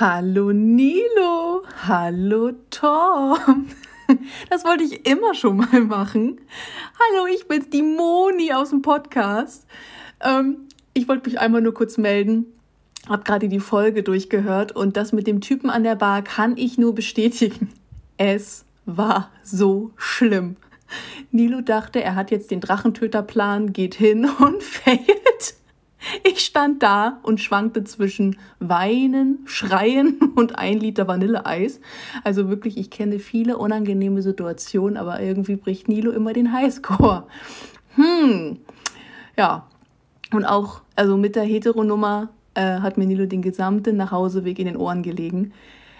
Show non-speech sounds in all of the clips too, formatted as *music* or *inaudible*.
Hallo Nilo, hallo Tom. *laughs* Das wollte ich immer schon mal machen. Hallo, ich bin's, die Moni aus dem Podcast. Ähm, ich wollte mich einmal nur kurz melden. Hab gerade die Folge durchgehört und das mit dem Typen an der Bar kann ich nur bestätigen. Es war so schlimm. Nilo dachte, er hat jetzt den Drachentöterplan, geht hin *laughs* und failt. Ich stand da und schwankte zwischen Weinen, Schreien *laughs* und ein Liter Vanilleeis. Also wirklich, ich kenne viele unangenehme Situationen, aber irgendwie bricht Nilo immer den Highscore. Hm, ja. Und auch, also mit der Heteronummer äh, hat mir Nilo den gesamten Nachhauseweg in den Ohren gelegen.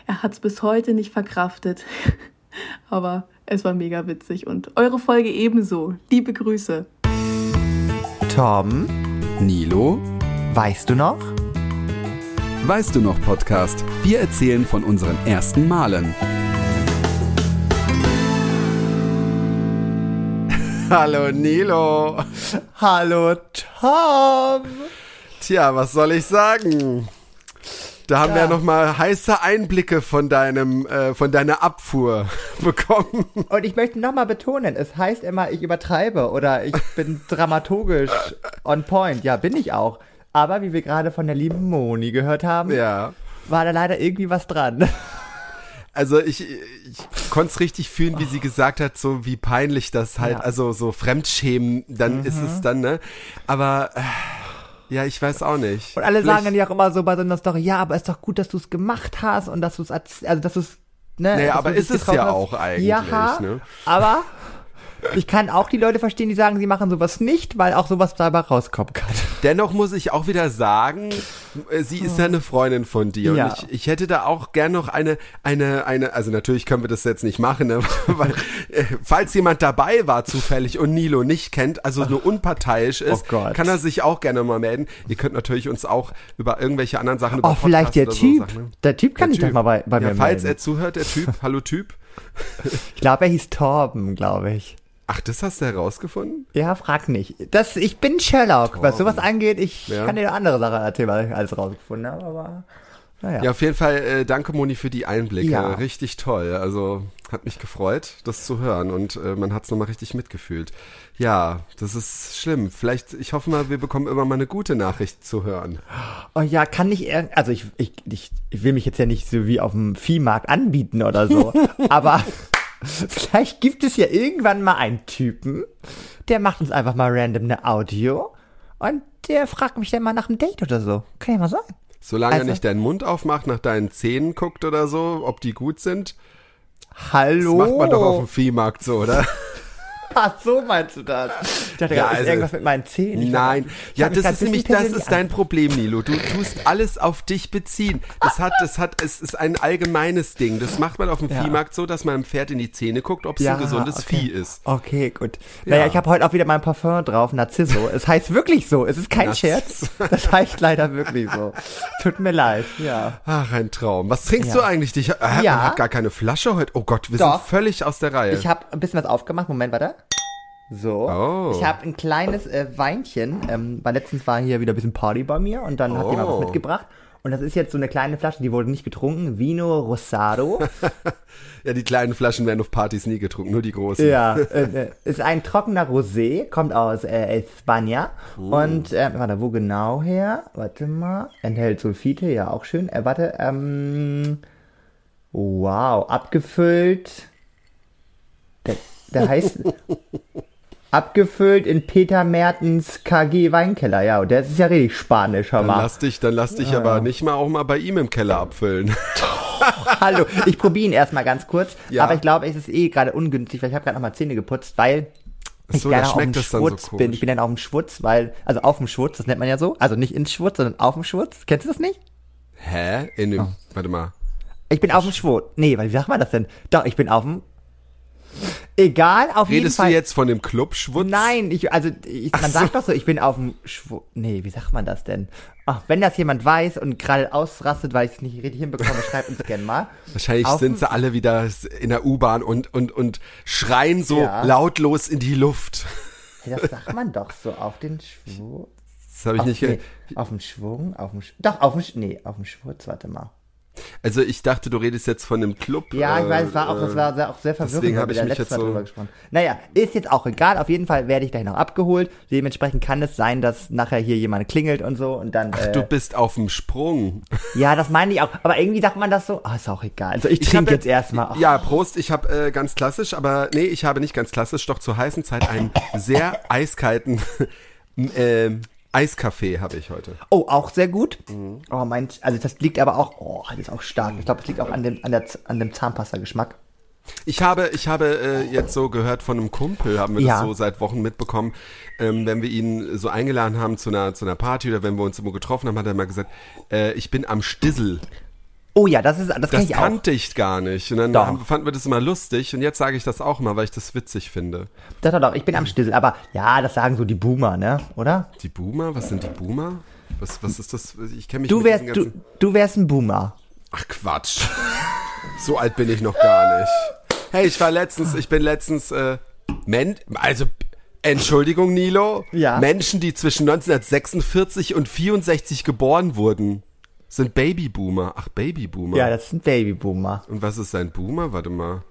Er hat es bis heute nicht verkraftet. *laughs* aber es war mega witzig und eure Folge ebenso. Liebe Grüße. Tom, Nilo, weißt du noch? weißt du noch Podcast? Wir erzählen von unseren ersten Malen. *laughs* Hallo Nilo. Hallo Tom. Tja, was soll ich sagen? Da haben wir Ja. ja noch mal heiße Einblicke von deinem, äh, von deiner Abfuhr *laughs* bekommen. Und ich möchte nochmal betonen, es heißt immer, ich übertreibe oder ich bin *laughs* dramaturgisch on point. Ja, bin ich auch. Aber wie wir gerade von der lieben Moni gehört haben, Ja. war da leider irgendwie was dran. *laughs* Also ich, ich konnte es richtig fühlen, wie sie gesagt hat, so wie peinlich das halt, Ja. also so Fremdschämen, dann ist es dann, ne? Aber äh, ja, ich weiß auch nicht. Und alle Vielleicht- sagen dann ja auch immer so bei so einer Story, ja, aber ist doch gut, dass du es gemacht hast und dass du es, also dass du es, ne? Naja, aber ist es ja hast. auch eigentlich, Ja, ne? aber ich kann auch die Leute verstehen, die sagen, sie machen sowas nicht, weil auch sowas dabei rauskommen kann. Dennoch muss ich auch wieder sagen, äh, sie ist ja eine Freundin von dir Ja. und ich, ich hätte da auch gern noch eine, eine, eine, also natürlich können wir das jetzt nicht machen, *laughs* ne? weil äh, falls jemand dabei war zufällig und Nilo nicht kennt, also nur unparteiisch ist, Oh kann er sich auch gerne mal melden. Ihr könnt natürlich uns auch über irgendwelche anderen Sachen über Oh, vielleicht der Podcasts oder Typ. So ne? Der Typ kann Der doch Typ. mal bei, bei ja, mir falls melden. er zuhört, der Typ, hallo Typ. Ich glaube, er hieß Torben, glaube ich. Ach, das hast du herausgefunden? Ja, frag nicht. Das, ich bin Sherlock. Was sowas angeht, ich Ja. kann dir andere Sachen erzählen, was ich alles rausgefunden habe, aber naja. Ja, auf jeden Fall äh, danke Moni für die Einblicke. Ja. Richtig toll. Also hat mich gefreut, das zu hören und äh, man hat es nochmal richtig mitgefühlt. Ja, das ist schlimm. Vielleicht, ich hoffe mal, wir bekommen immer mal eine gute Nachricht zu hören. Oh ja, kann nicht also ich, ich, ich, ich will mich jetzt ja nicht so wie auf dem Viehmarkt anbieten oder so, *laughs* aber vielleicht gibt es ja irgendwann mal einen Typen, der macht uns einfach mal random eine Audio und der fragt mich dann mal nach einem Date oder so. Kann ja mal sein. Solange Also- er nicht deinen Mund aufmacht, nach deinen Zähnen guckt oder so, ob die gut sind, Hallo. macht man doch auf dem Viehmarkt so, oder? *laughs* Ach so meinst du das? Ich dachte, Ja, ist also- irgendwas mit meinen Zähnen. Ich Nein, ja, das ist nämlich, das ist dein Problem, Nilo. Du tust alles auf dich beziehen. Das hat, das hat, es ist ein allgemeines Ding. Das macht man auf dem Ja. Viehmarkt so, dass man einem Pferd in die Zähne guckt, ob es Ja, ein gesundes okay. Vieh ist. Okay, gut. Naja, Ja. ich habe heute auch wieder mein Parfum drauf, Narciso. Es heißt wirklich so. Es ist kein Narciso. Scherz. Das heißt leider wirklich so. Tut mir leid. Ja. Ach, ein Traum. Was trinkst du eigentlich? Dich, äh, Ja. Man hat gar keine Flasche heute. Oh Gott, wir Doch. sind völlig aus der Reihe. Ich habe ein bisschen was aufgemacht. Moment, warte. So. Oh. Ich habe ein kleines äh, Weinchen. Ähm, weil letztens war hier wieder ein bisschen Party bei mir und dann hat jemand was Oh. mitgebracht. Und das ist jetzt so eine kleine Flasche, die wurde nicht getrunken. Vino Rosado. *laughs* ja, die kleinen Flaschen werden auf Partys nie getrunken, nur die großen. Ja, *laughs* äh, äh, ist ein trockener Rosé, kommt aus äh, España. Und, äh, warte, wo genau her? Warte mal. Enthält Sulfite, ja, auch schön. Äh, warte, ähm, wow, abgefüllt. Der, der heißt, *laughs* abgefüllt in Peter Mertens KG Weinkeller, ja. Und der ist ja richtig spanisch, hör Dann mal. lass dich, dann lass dich aber nicht mal auch mal bei ihm im Keller abfüllen. *laughs* Hallo, ich probiere ihn erstmal ganz kurz. Ja. Aber ich glaube, es ist eh gerade ungünstig, weil ich habe gerade noch mal Zähne geputzt, weil ich so, da gerne auf dem schmeckt das dann so Schwutz bin. Ich bin dann auf dem Schwutz, weil, also auf dem Schwutz, das nennt man ja so. Also nicht ins Schwutz, sondern auf dem Schwutz. Kennst du das nicht? Hä? In dem, Oh. warte mal. Ich bin auf dem Schwutz. Nee, weil wie sagt man das denn? Doch, ich bin auf dem. Egal, auf jeden Redest du Fall. jetzt von dem Club Schwutz? Nein, ich, also ich, man sagt doch so, ich bin auf dem Schwutz. Nee, wie sagt man das denn? Ach, wenn das jemand weiß und gerade ausrastet, weil ich es nicht richtig hinbekomme, schreibt uns gerne mal. Wahrscheinlich Auf sind sie alle wieder in der U-Bahn und, und, und schreien so Ja. lautlos in die Luft. Hey, das sagt man doch so, auf den Schwutz. Das habe ich Auf, nicht nee, auf dem Schwung, auf dem Sch Doch, auf dem Sch nee, auf dem Schwurz, warte mal. Also ich dachte, du redest jetzt von einem Club. Ja, ich weiß, es war äh, auch, das war sehr, auch sehr verwirrend. deswegen habe ich mich letztes jetzt Mal so- drüber gesprochen. Naja, ist jetzt auch egal. Auf jeden Fall werde ich gleich noch abgeholt. Dementsprechend kann es sein, dass nachher hier jemand klingelt und so und dann. Ach, äh, du bist auf dem Sprung. ja, das meine ich auch. Aber irgendwie sagt man das so. Ah, ist auch egal. Also ich, Ich trinke jetzt erstmal. Ja, Prost. Ich habe äh, ganz klassisch, aber nee, ich habe nicht ganz klassisch, doch zur heißen Zeit einen sehr eiskalten *laughs* ähm, Eiskaffee habe ich heute. Oh, auch sehr gut. Mhm. Oh, mein, also das liegt aber auch, oh, das ist auch stark. Ich glaube, es liegt auch an dem, an der, an dem Zahnpasta-Geschmack. Ich habe, ich habe äh, jetzt so gehört von einem Kumpel, haben wir Ja. das so seit Wochen mitbekommen, ähm, wenn wir ihn so eingeladen haben zu einer, zu einer Party oder wenn wir uns irgendwo getroffen haben, hat er mal gesagt, äh, ich bin am Stissel. Oh ja, das ist, das, kann Das ich auch. kannte ich gar nicht. Und dann Doch. fanden wir das immer lustig und jetzt sage ich das auch mal, weil ich das witzig finde. Doch, doch, doch, ich bin am Stissel. Aber ja, das sagen so die Boomer, ne? Oder? Die Boomer? Was sind die Boomer? Was, was ist das? Ich kenne mich Du mit wärst, diesen du, du wärst ein Boomer. Ach Quatsch. so alt bin ich noch gar nicht. Hey, ich war letztens, ich bin letztens, äh, Men also, Entschuldigung, Nilo. Ja. Menschen, die zwischen 1946 und 64 geboren wurden, sind Babyboomer. Ach, Babyboomer. Ja, das sind Babyboomer. Und was ist ein Boomer? Warte mal.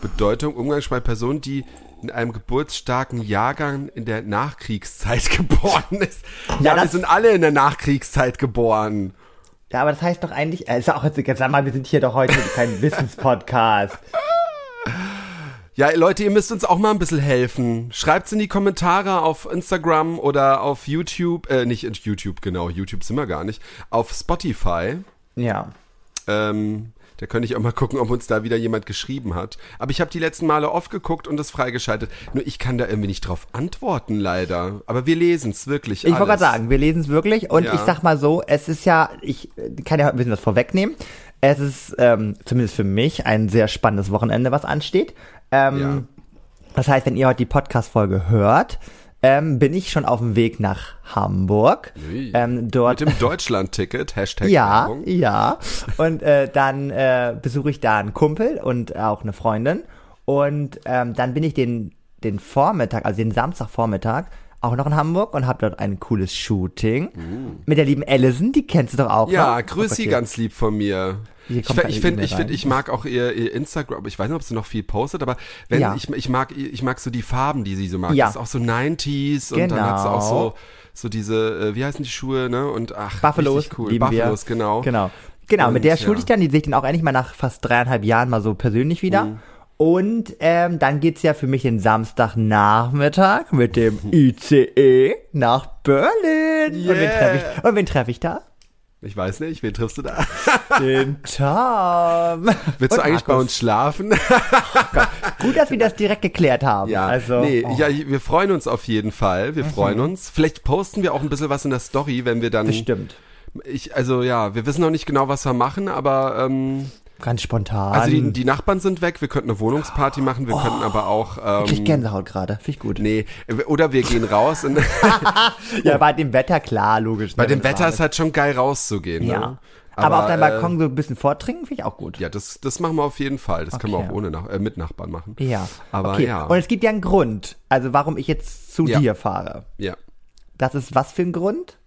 Bedeutung, Umgangssprache, Person, die in einem geburtsstarken Jahrgang in der Nachkriegszeit *laughs* geboren ist. Ja, wir das- sind alle in der Nachkriegszeit geboren. Ja, aber das heißt doch eigentlich, äh, ist auch jetzt, sag mal, wir sind hier doch heute kein *laughs* Wissenspodcast. Ja, Leute, ihr müsst uns auch mal ein bisschen helfen. Schreibt's in die Kommentare auf Instagram oder auf YouTube, äh, nicht in YouTube, genau, YouTube sind wir gar nicht, auf Spotify. Ja. Ähm, da könnte ich auch mal gucken, ob uns da wieder jemand geschrieben hat. Aber ich habe die letzten Male oft geguckt und es freigeschaltet. Nur ich kann da irgendwie nicht drauf antworten, leider. Aber wir lesen's wirklich Ich wollte gerade sagen, wir lesen es wirklich und Ja. ich sag mal so, es ist ja, ich kann ja ein bisschen was vorwegnehmen. Es ist ähm, zumindest für mich ein sehr spannendes Wochenende, was ansteht. Ähm, Das heißt, wenn ihr heute die Podcast-Folge hört, ähm, bin ich schon auf dem Weg nach Hamburg. Ähm, dort Mit dem Deutschland-Ticket, *laughs* Hashtag ja, Werbung. ja. Und äh, dann äh, besuche ich da einen Kumpel und auch eine Freundin. Und ähm, dann bin ich den, den Vormittag, also den Samstagvormittag, auch noch in Hamburg und habe dort ein cooles Shooting mit der lieben Allison, die kennst du doch auch. Mm. Ja, ne? grüß sie ganz lieb von mir. Ich, kommt fi- eine ich finde, ich finde, rein. ich mag auch ihr, ihr Instagram. Ich weiß nicht, ob sie noch viel postet, aber wenn Ja. ich, ich mag, ich mag so die Farben, die sie so mag. Ja. Das ist auch so 90s und dann hat sie auch Genau. so, so diese, äh, wie heißen die Schuhe, ne? Und ach, Buffalos, cool. Buffalos, wir. genau. Genau. Genau, mit Und, der schule ja. ich dann, die sehe ich dann auch endlich mal nach fast dreieinhalb Jahren mal so persönlich wieder. Mhm. Und ähm, dann geht's ja für mich den Samstagnachmittag mit dem. ICE nach Berlin. Und wen Yeah. treffe ich, und wen treffe ich da? Ich weiß nicht, wen triffst du da? Den Tom. Willst du Und eigentlich bei Markus. uns schlafen? Gut, dass wir das direkt geklärt haben. Ja, also, nee, oh, Mhm. ja, wir freuen uns auf jeden Fall. Wir freuen uns. Vielleicht posten wir auch ein bisschen was in der Story, wenn wir dann. bestimmt. Ich, also ja, wir wissen noch nicht genau, was wir machen, aber ähm, Ganz spontan. also die, die Nachbarn sind weg. Wir könnten eine Wohnungsparty machen. Wir könnten aber auch. ich krieg Ähm, Gänsehaut gerade. Finde ich gut. nee, oder wir gehen raus. *laughs* Ja, bei dem Wetter, klar, logisch. bei ne, dem Wetter ist halt schon geil rauszugehen. Ja. Ne? Aber, auf deinem äh, Balkon so ein bisschen vortrinken, finde ich auch gut. Ja, das, das machen wir auf jeden Fall. Das können wir Okay. auch ohne Nach äh, mit Nachbarn machen. Ja. Aber okay. ja. Und es gibt ja einen Grund, also warum ich jetzt zu Ja. dir fahre. Ja. Das ist was für ein Grund?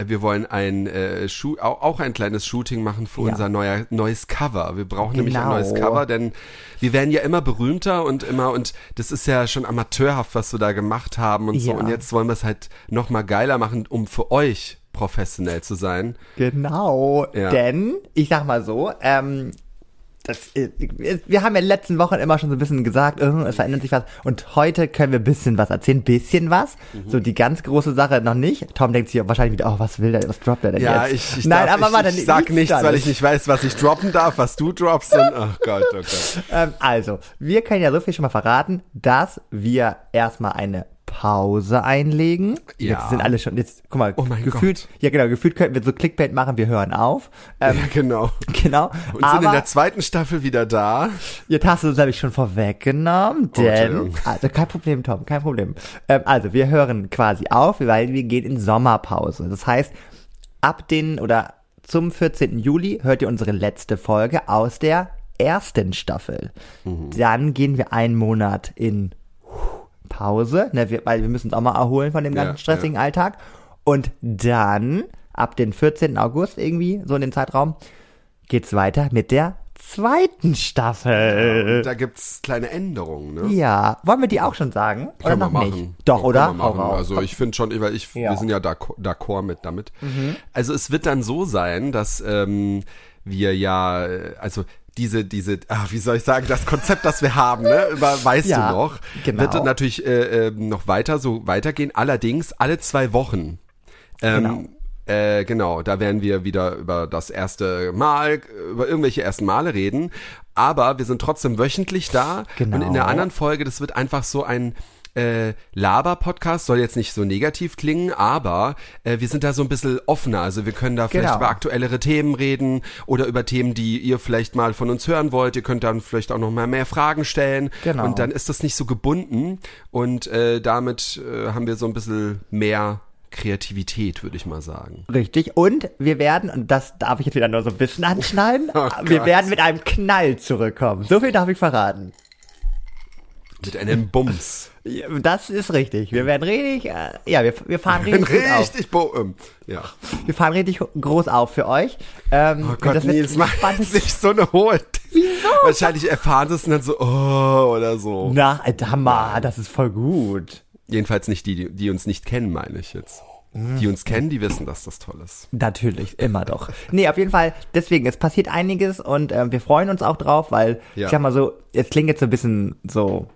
Wir wollen ein äh, Schu auch, ein kleines Shooting machen für Ja. unser neuer, neues Cover. Wir brauchen nämlich ein Genau. neues Cover, denn wir werden ja immer berühmter und immer und das ist ja schon amateurhaft, was wir da gemacht haben und so. Ja. Und jetzt wollen wir es halt noch mal geiler machen, um für euch professionell zu sein. Genau. Ja. Denn, ich sag mal so, ähm, das, wir haben ja in den letzten Wochen immer schon so ein bisschen gesagt, es verändert sich was. Und heute können wir ein bisschen was erzählen, bisschen was. Mhm. So die ganz große Sache noch nicht. Tom denkt sich wahrscheinlich wieder, oh, was will der, was droppt er denn Ja, jetzt? ich, ich, Nein, darf, aber ich, warte, ich sag nichts, weil ich nicht weiß, was ich droppen darf, was du droppst. Und, oh Gott, oh Gott. *laughs* Ähm, also, wir können ja so viel schon mal verraten, dass wir erstmal eine Pause einlegen. Ja. Jetzt sind alle schon, jetzt, guck mal, Oh mein gefühlt, ja genau, gefühlt könnten wir so Clickbait machen, wir hören auf. Ähm, Ja, genau. *laughs* Genau. Und sind in Aber der zweiten Staffel wieder da. jetzt hast du uns nämlich schon vorweggenommen, Oh, denn, Entschuldigung. also kein Problem, Tom, kein Problem. Ähm, also, wir hören quasi auf, weil wir gehen in Sommerpause. Das heißt, ab den oder zum 14. Juli hört ihr unsere letzte Folge aus der ersten Staffel. Mhm. Dann gehen wir einen Monat in Pause, ne, wir, weil wir müssen uns auch mal erholen von dem Ja, ganzen stressigen Alltag. Und dann, ab den 14. August irgendwie, so in den Zeitraum, geht's weiter mit der zweiten Staffel. Da gibt's kleine Änderungen, ne? Ja, wollen wir die auch schon sagen? Oder Können noch wir nicht? machen. Doch, oder? Wir machen. Also ich finde schon, weil ich, Ja. Mhm. wir sind ja d'accord mit damit. Also es wird dann so sein, dass ähm, wir ja, äh, also diese, diese, ach, wie soll ich sagen, das Konzept, das wir haben, ne, über, weißt Ja, du noch, genau. wird natürlich äh, äh, noch weiter so weitergehen. Allerdings alle zwei Wochen. Ähm, Genau. Äh, genau, da werden wir wieder über das erste Mal, über irgendwelche ersten Male reden. Aber wir sind trotzdem wöchentlich da. Genau. Und in der anderen Folge, das wird einfach so ein äh, Laber-Podcast, soll jetzt nicht so negativ klingen, aber äh, wir sind da so ein bisschen offener. Also wir können da vielleicht Genau. über aktuellere Themen reden oder über Themen, die ihr vielleicht mal von uns hören wollt. Ihr könnt dann vielleicht auch noch mal mehr Fragen stellen. Genau. Und dann ist das nicht so gebunden. Und äh, damit äh, haben wir so ein bisschen mehr Kreativität, würde ich mal sagen. Richtig. Und wir werden, und das darf ich jetzt wieder nur so ein bisschen anschneiden, *laughs* Oh wir werden mit einem Knall zurückkommen. So viel darf ich verraten. Mit einem Bums. Das ist richtig. Wir werden richtig, äh, ja, wir, wir fahren richtig, gut auf. Richtig bo ähm, Ja. Wir fahren richtig groß auf für euch. Ähm, Oh Gott, Nils, mach jetzt nicht so eine hohe. Wieso? Wahrscheinlich erfahren sie es und dann so, oh, oder so. Na, Hammer, das ist voll gut. Jedenfalls nicht die, die, die uns nicht kennen, meine ich jetzt. Die uns kennen, die wissen, dass das toll ist. Natürlich, immer doch. Nee, auf jeden Fall, deswegen, es passiert einiges und ähm, wir freuen uns auch drauf, weil, Ja. ich sag mal so, es klingt jetzt so ein bisschen so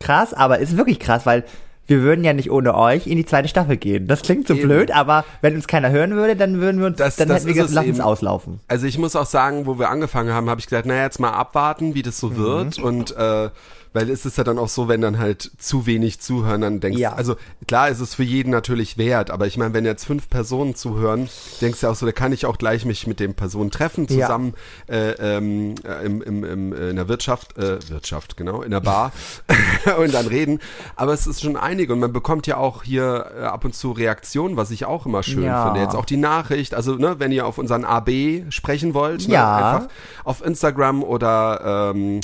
krass, aber ist wirklich krass, weil wir würden ja nicht ohne euch in die zweite Staffel gehen. Das klingt so Eben. blöd, aber wenn uns keiner hören würde, dann würden wir uns, Das- dann das hätten wir gesagt, es lass uns auslaufen. Also ich muss auch sagen, wo wir angefangen haben, habe ich gesagt, naja, jetzt mal abwarten, wie das so wird. Und äh, weil es ist ja dann auch so, wenn dann halt zu wenig zuhören, dann denkst Ja. also klar ist es für jeden natürlich wert, aber ich meine, wenn jetzt fünf Personen zuhören, denkst du ja auch so, da kann ich auch gleich mich mit den Personen treffen, Ja. zusammen äh, ähm, äh, im, im, im, äh, in der Wirtschaft, äh, Wirtschaft, genau, in der Bar *laughs* und dann reden. Aber es ist schon einige und man bekommt ja auch hier äh, ab und zu Reaktionen, was ich auch immer schön Ja. finde. Jetzt auch die Nachricht, also ne, wenn ihr auf unseren AB sprechen wollt, ne, Ja. einfach auf Instagram oder ähm,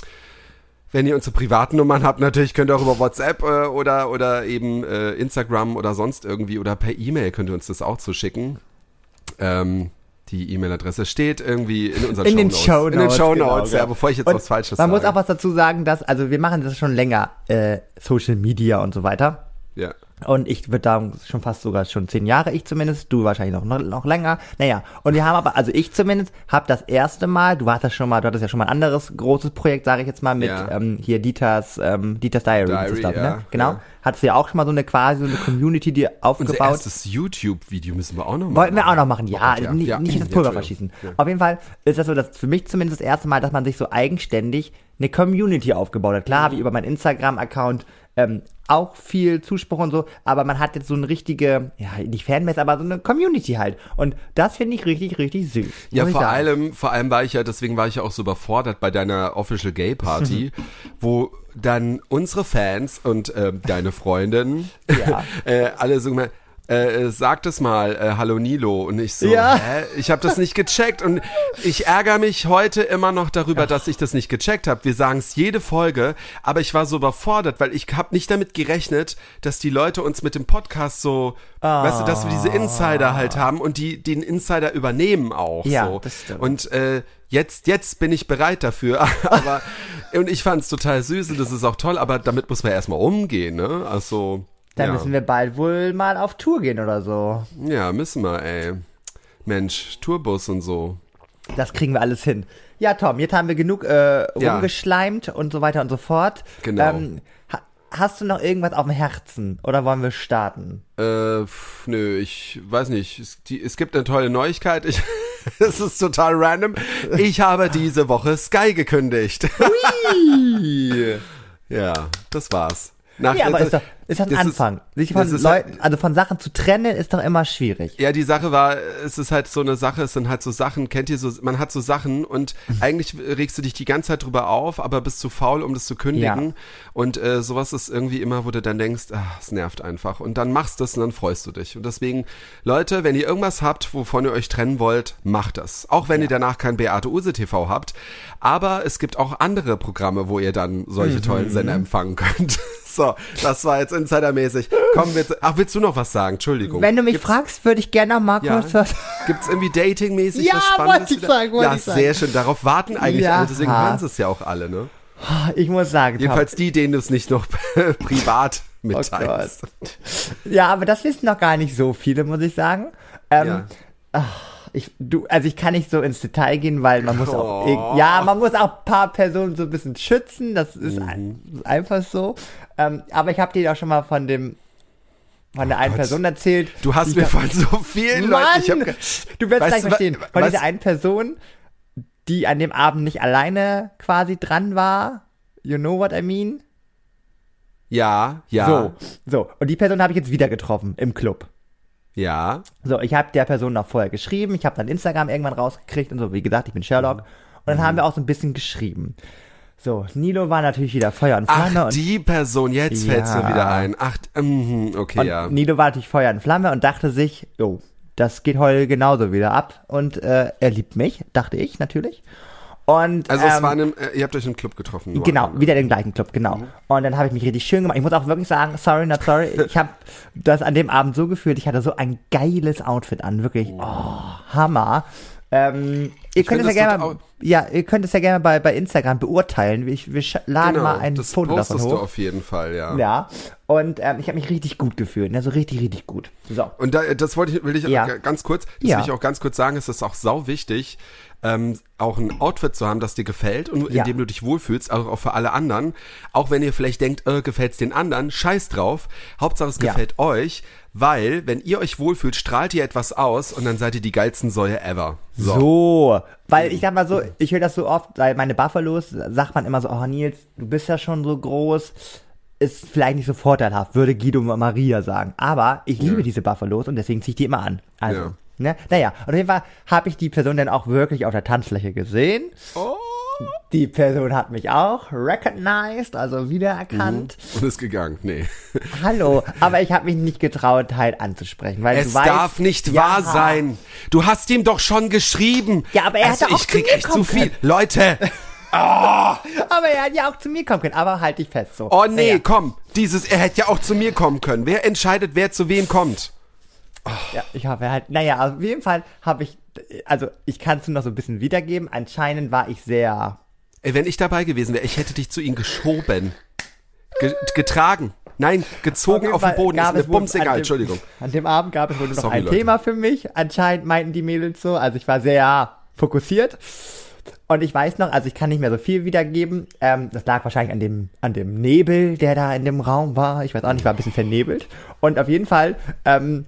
wenn ihr unsere privaten Nummern habt, natürlich könnt ihr auch über WhatsApp äh, oder oder eben äh, Instagram oder sonst irgendwie oder per E-Mail könnt ihr uns das auch zuschicken. Ähm, die E-Mail-Adresse steht irgendwie in unseren In den Shownotes. Shownotes. In den Shownotes, genau, ja, bevor ich jetzt Und was Falsches Man sage. muss auch was dazu sagen, dass, also wir machen das schon länger, äh, Social Media und so weiter. ja. Und ich würde sagen, schon fast sogar schon zehn Jahre, ich zumindest, du wahrscheinlich noch, noch, noch länger. Naja, und wir haben aber, also ich zumindest, habe das erste Mal, du warst das schon mal, du hattest ja schon mal ein anderes großes Projekt, sage ich jetzt mal, mit Ja. ähm, hier Dieters, ähm, Dieters Diary, Diary, das, glaub ich, ja, ne? Genau. ja. Hattest du ja auch schon mal so eine quasi so eine Community, die Unser aufgebaut. erstes YouTube-Video müssen wir auch noch machen. Wollten wir auch noch machen, ja, Oh Gott, ja. Nicht, Ja. nicht das Pulver verschießen. Auf jeden Fall ist das so, dass für mich zumindest das erste Mal, dass man sich so eigenständig eine Community aufgebaut hat. Klar ich über meinen Instagram-Account ähm, auch viel Zuspruch und so, aber man hat jetzt so eine richtige, ja, nicht Fanbase, aber so eine Community halt. Und das finde ich richtig, richtig süß. Ja, vor allem, vor allem war ich ja, deswegen war ich ja auch so überfordert bei deiner Official Gay Party, *laughs* wo dann unsere Fans und äh, deine Freundin Ja. *laughs* äh, alle so gemeint, äh, sagt es mal, äh, hallo Nilo. Und ich so, Ja. hä? Ich habe das nicht gecheckt. Und ich ärgere mich heute immer noch darüber, dass ich das nicht gecheckt habe. Wir sagen es jede Folge, aber ich war so überfordert, weil ich habe nicht damit gerechnet, dass die Leute uns mit dem Podcast so, weißt du, dass wir diese Insider halt haben und die den Insider übernehmen auch. Ja, so. das stimmt. Und äh, jetzt, jetzt bin ich bereit dafür. *laughs* aber und ich fand es total süß und das ist auch toll, aber damit muss man erstmal umgehen, ne? Also. Dann ja. müssen wir bald wohl mal auf Tour gehen oder so. Ja, müssen wir, ey. Mensch, Tourbus und so. Das kriegen wir alles hin. Ja, Tom, jetzt haben wir genug äh, Ja. rumgeschleimt und so weiter und so fort. Genau. Ähm, ha hast du noch irgendwas auf dem Herzen oder wollen wir starten? Äh, pf, nö, ich weiß nicht. Es, die, es gibt eine tolle Neuigkeit. Ich, *laughs* es ist total random. Ich habe diese Woche Sky gekündigt. *laughs* ja, das war's. Nach, Ja, aber ist, doch, ist das ein das ist- Anfang? Sich das von ist halt- Leuten, also von Sachen zu trennen, ist doch immer schwierig. Ja, die Sache war, es ist halt so eine Sache, es sind halt so Sachen, kennt ihr so, man hat so Sachen und Mhm. eigentlich regst du dich die ganze Zeit drüber auf, aber bist zu faul, um das zu kündigen. Ja. Und äh, sowas ist irgendwie immer, wo du dann denkst, ah, es nervt einfach. Und dann machst du es und dann freust du dich. Und deswegen, Leute, wenn ihr irgendwas habt, wovon ihr euch trennen wollt, macht das. Auch wenn ihr danach kein Beate Use TV habt. Aber es gibt auch andere Programme, wo ihr dann solche tollen Sender empfangen könnt. *laughs* So, das war jetzt insidermäßig. Komm, wir, ach, willst du noch was sagen? Entschuldigung. Wenn du mich fragst, würde ich gerne noch mal ja. kurz was. Gibt's irgendwie datingmäßig *laughs* Ja, was Spannendes? wollte ich sagen, wollte ja, ich sagen. sehr schön. Darauf warten eigentlich Ja. alle, deswegen hören sie es ja auch alle, ne? *laughs* Ich muss sagen, Jedenfalls die, denen du es nicht noch *laughs* privat Oh mitteilst. Ja, aber das wissen noch gar nicht so viele, muss ich sagen. Ähm, Ja. ich, du, also ich kann nicht so ins Detail gehen, weil man muss auch, Oh. irg- ja, man muss auch ein paar Personen so ein bisschen schützen. Das ist Mhm. ein, einfach so. Ähm, aber ich habe dir auch schon mal von dem, von der einen Gott. Person erzählt. Du hast mir von so vielen Mann, Leuten, ich hab, du wirst gleich verstehen. Von was- dieser einen Person, die an dem Abend nicht alleine quasi dran war. You know what I mean? ja, ja, So, so. Und die Person habe ich jetzt wieder getroffen im Club. ja. So, ich habe der Person noch vorher geschrieben, ich habe dann Instagram irgendwann rausgekriegt und so, wie gesagt, ich bin Sherlock. Und dann haben wir auch so ein bisschen geschrieben. So, Nilo war natürlich wieder Feuer und Flamme Ach, und, die Person, jetzt fällt's mir Ja. wieder ein. Ach, mhm, okay, und ja. Nilo war natürlich Feuer und Flamme und dachte sich, jo, das geht heute genauso wieder ab. Und äh, er liebt mich, dachte ich natürlich. Und, Also es ähm, war in einem, äh, ihr habt euch im Club getroffen. Genau, einmal. wieder den gleichen Club, genau. Und dann habe ich mich richtig schön gemacht. Ich muss auch wirklich sagen, sorry, not sorry. *laughs* Ich habe das an dem Abend so gefühlt. Ich hatte so ein geiles Outfit an, wirklich. Oh, Hammer. Ähm, ihr könnt es ja das gerne, ja, ihr könnt es ja gerne bei, bei Instagram beurteilen. Ich, wir laden genau, mal ein das Foto davon hoch. auf jeden Fall, ja. Ja. Und ähm, ich habe mich richtig gut gefühlt. Also richtig, richtig gut. So. Und da, das wollte ich, will ich Ja. ganz kurz, das Ja. will ich auch ganz kurz sagen, es ist auch sau wichtig, ähm, auch ein Outfit zu haben, das dir gefällt und in Ja. dem du dich wohlfühlst, auch, auch für alle anderen. Auch wenn ihr vielleicht denkt, äh, gefällt's den anderen, scheiß drauf. Hauptsache es Ja. gefällt euch, weil wenn ihr euch wohlfühlt, strahlt ihr etwas aus und dann seid ihr die geilsten Säue ever. So. Weil ich sag mal so, ich höre das so oft, weil meine Buffalos sagt man immer so, oh Nils, du bist ja schon so groß, ist vielleicht nicht so vorteilhaft, würde Guido Maria sagen. Aber ich liebe diese Buffalos und deswegen ziehe ich die immer an. Also, Ja. Ne? Naja, und auf jeden Fall habe ich die Person dann auch wirklich auf der Tanzfläche gesehen. Oh. Die Person hat mich auch recognized, also wiedererkannt. Und ist gegangen. Nee. Hallo, aber ich habe mich nicht getraut, halt anzusprechen, weil Es du weißt, darf nicht ja, wahr sein. Du hast ihm doch schon geschrieben. Ja, aber er also hätte auch ich zu krieg mir echt zu viel. können. Leute, *laughs* Aber er hat ja auch zu mir kommen können, aber halt dich fest so. oh nee, Naja. komm. Dieses, er hätte ja auch zu mir kommen können. Wer entscheidet, wer zu wem kommt? Ja, ich habe halt, naja, auf jeden Fall habe ich, also ich kann es nur noch so ein bisschen wiedergeben. Anscheinend war ich sehr, Ey, wenn ich dabei gewesen wäre, ich hätte dich zu ihm geschoben. Ge getragen. Nein, gezogen jeden auf den Boden. Ist wohl bums egal, an dem- Entschuldigung. An dem Abend gab es wohl nur noch Sorry, ein Leute. Thema für mich. Anscheinend meinten die Mädels so. Also ich war sehr fokussiert. Und ich weiß noch, also ich kann nicht mehr so viel wiedergeben. Ähm, das lag wahrscheinlich an dem, an dem Nebel, der da in dem Raum war. Ich weiß auch nicht, war ein bisschen vernebelt. Und auf jeden Fall ähm,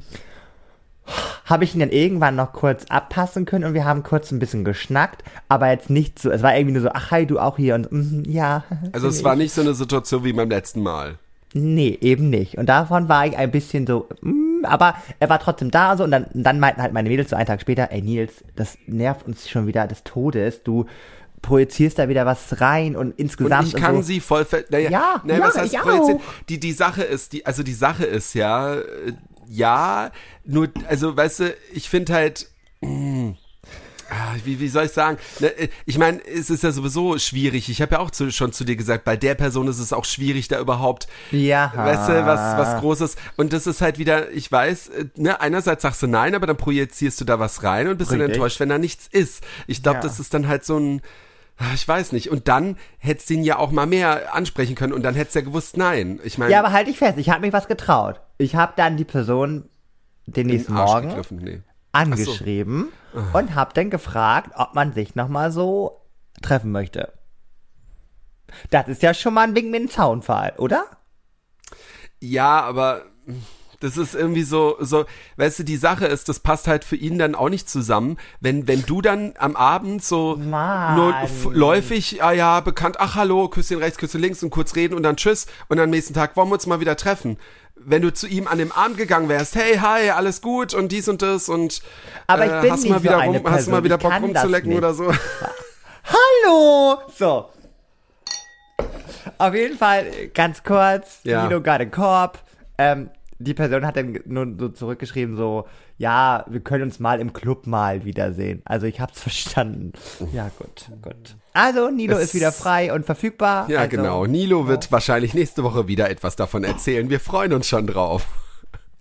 habe ich ihn dann irgendwann noch kurz abpassen können und wir haben kurz ein bisschen geschnackt, aber jetzt nicht so. Es war irgendwie nur so, ach hi, du auch hier und mhm, ja. *laughs* Also es bin war ich. nicht so eine Situation wie beim letzten Mal. Nee, eben nicht. Und davon war ich ein bisschen so, mm, aber er war trotzdem da so und dann, und dann meinten halt meine Mädels so einen Tag später, ey Nils, das nervt uns schon wieder des Todes, du projizierst da wieder was rein und Und insgesamt ich kann so. sie voll naja, Ja, naja, ja, was heißt ich projizieren? Die, die Sache ist, die, also die Sache ist ja, äh, ja, nur, also weißt du, ich finde halt, mh, ah, wie, wie soll ich sagen? Ne, Ich meine, es ist ja sowieso schwierig. Ich habe ja auch zu, schon zu dir gesagt, bei der Person ist es auch schwierig, da überhaupt, Ja. weißt du, was, was Großes. Und das ist halt wieder, ich weiß, ne, einerseits sagst du nein, aber dann projizierst du da was rein und bist dann Richtig. enttäuscht, wenn da nichts ist. Ich glaube, Ja. das ist dann halt so ein, ich weiß nicht. Und dann hättest du ihn ja auch mal mehr ansprechen können und dann hättest du ja gewusst, nein. Ich meine, Ja, aber halt dich fest, ich habe mich was getraut. Ich habe dann die Person den nächsten Morgen. Nee. angeschrieben und habe dann gefragt, ob man sich nochmal so treffen möchte. Das ist ja schon mal ein Wink mit dem Zaunpfahl, oder? Ja, aber das ist irgendwie so, so, weißt du, die Sache ist, das passt halt für ihn dann auch nicht zusammen, wenn, wenn du dann am Abend so Mann. nur läufig, ah ja, bekannt, ach hallo, Küsschen rechts, Küsschen links und kurz reden und dann tschüss und am nächsten Tag wollen wir uns mal wieder treffen. Wenn du zu ihm an dem Abend gegangen wärst, hey, hi, alles gut und dies und das und Aber ich äh, bin hast nicht mal so wieder eine rum, hast du mal wieder Bock rumzulecken oder so. *laughs* Hallo! So. Auf jeden Fall, ganz kurz, Ja. Nino got a Korb. Ähm, die Person hat dann nur so zurückgeschrieben, so, ja, wir können uns mal im Club mal wiedersehen. Also ich hab's *laughs* verstanden. Ja, gut, gut. Also, Nilo Es- ist wieder frei und verfügbar. Ja, also, genau. Nilo wird wahrscheinlich nächste Woche wieder etwas davon erzählen. Wir freuen uns schon drauf.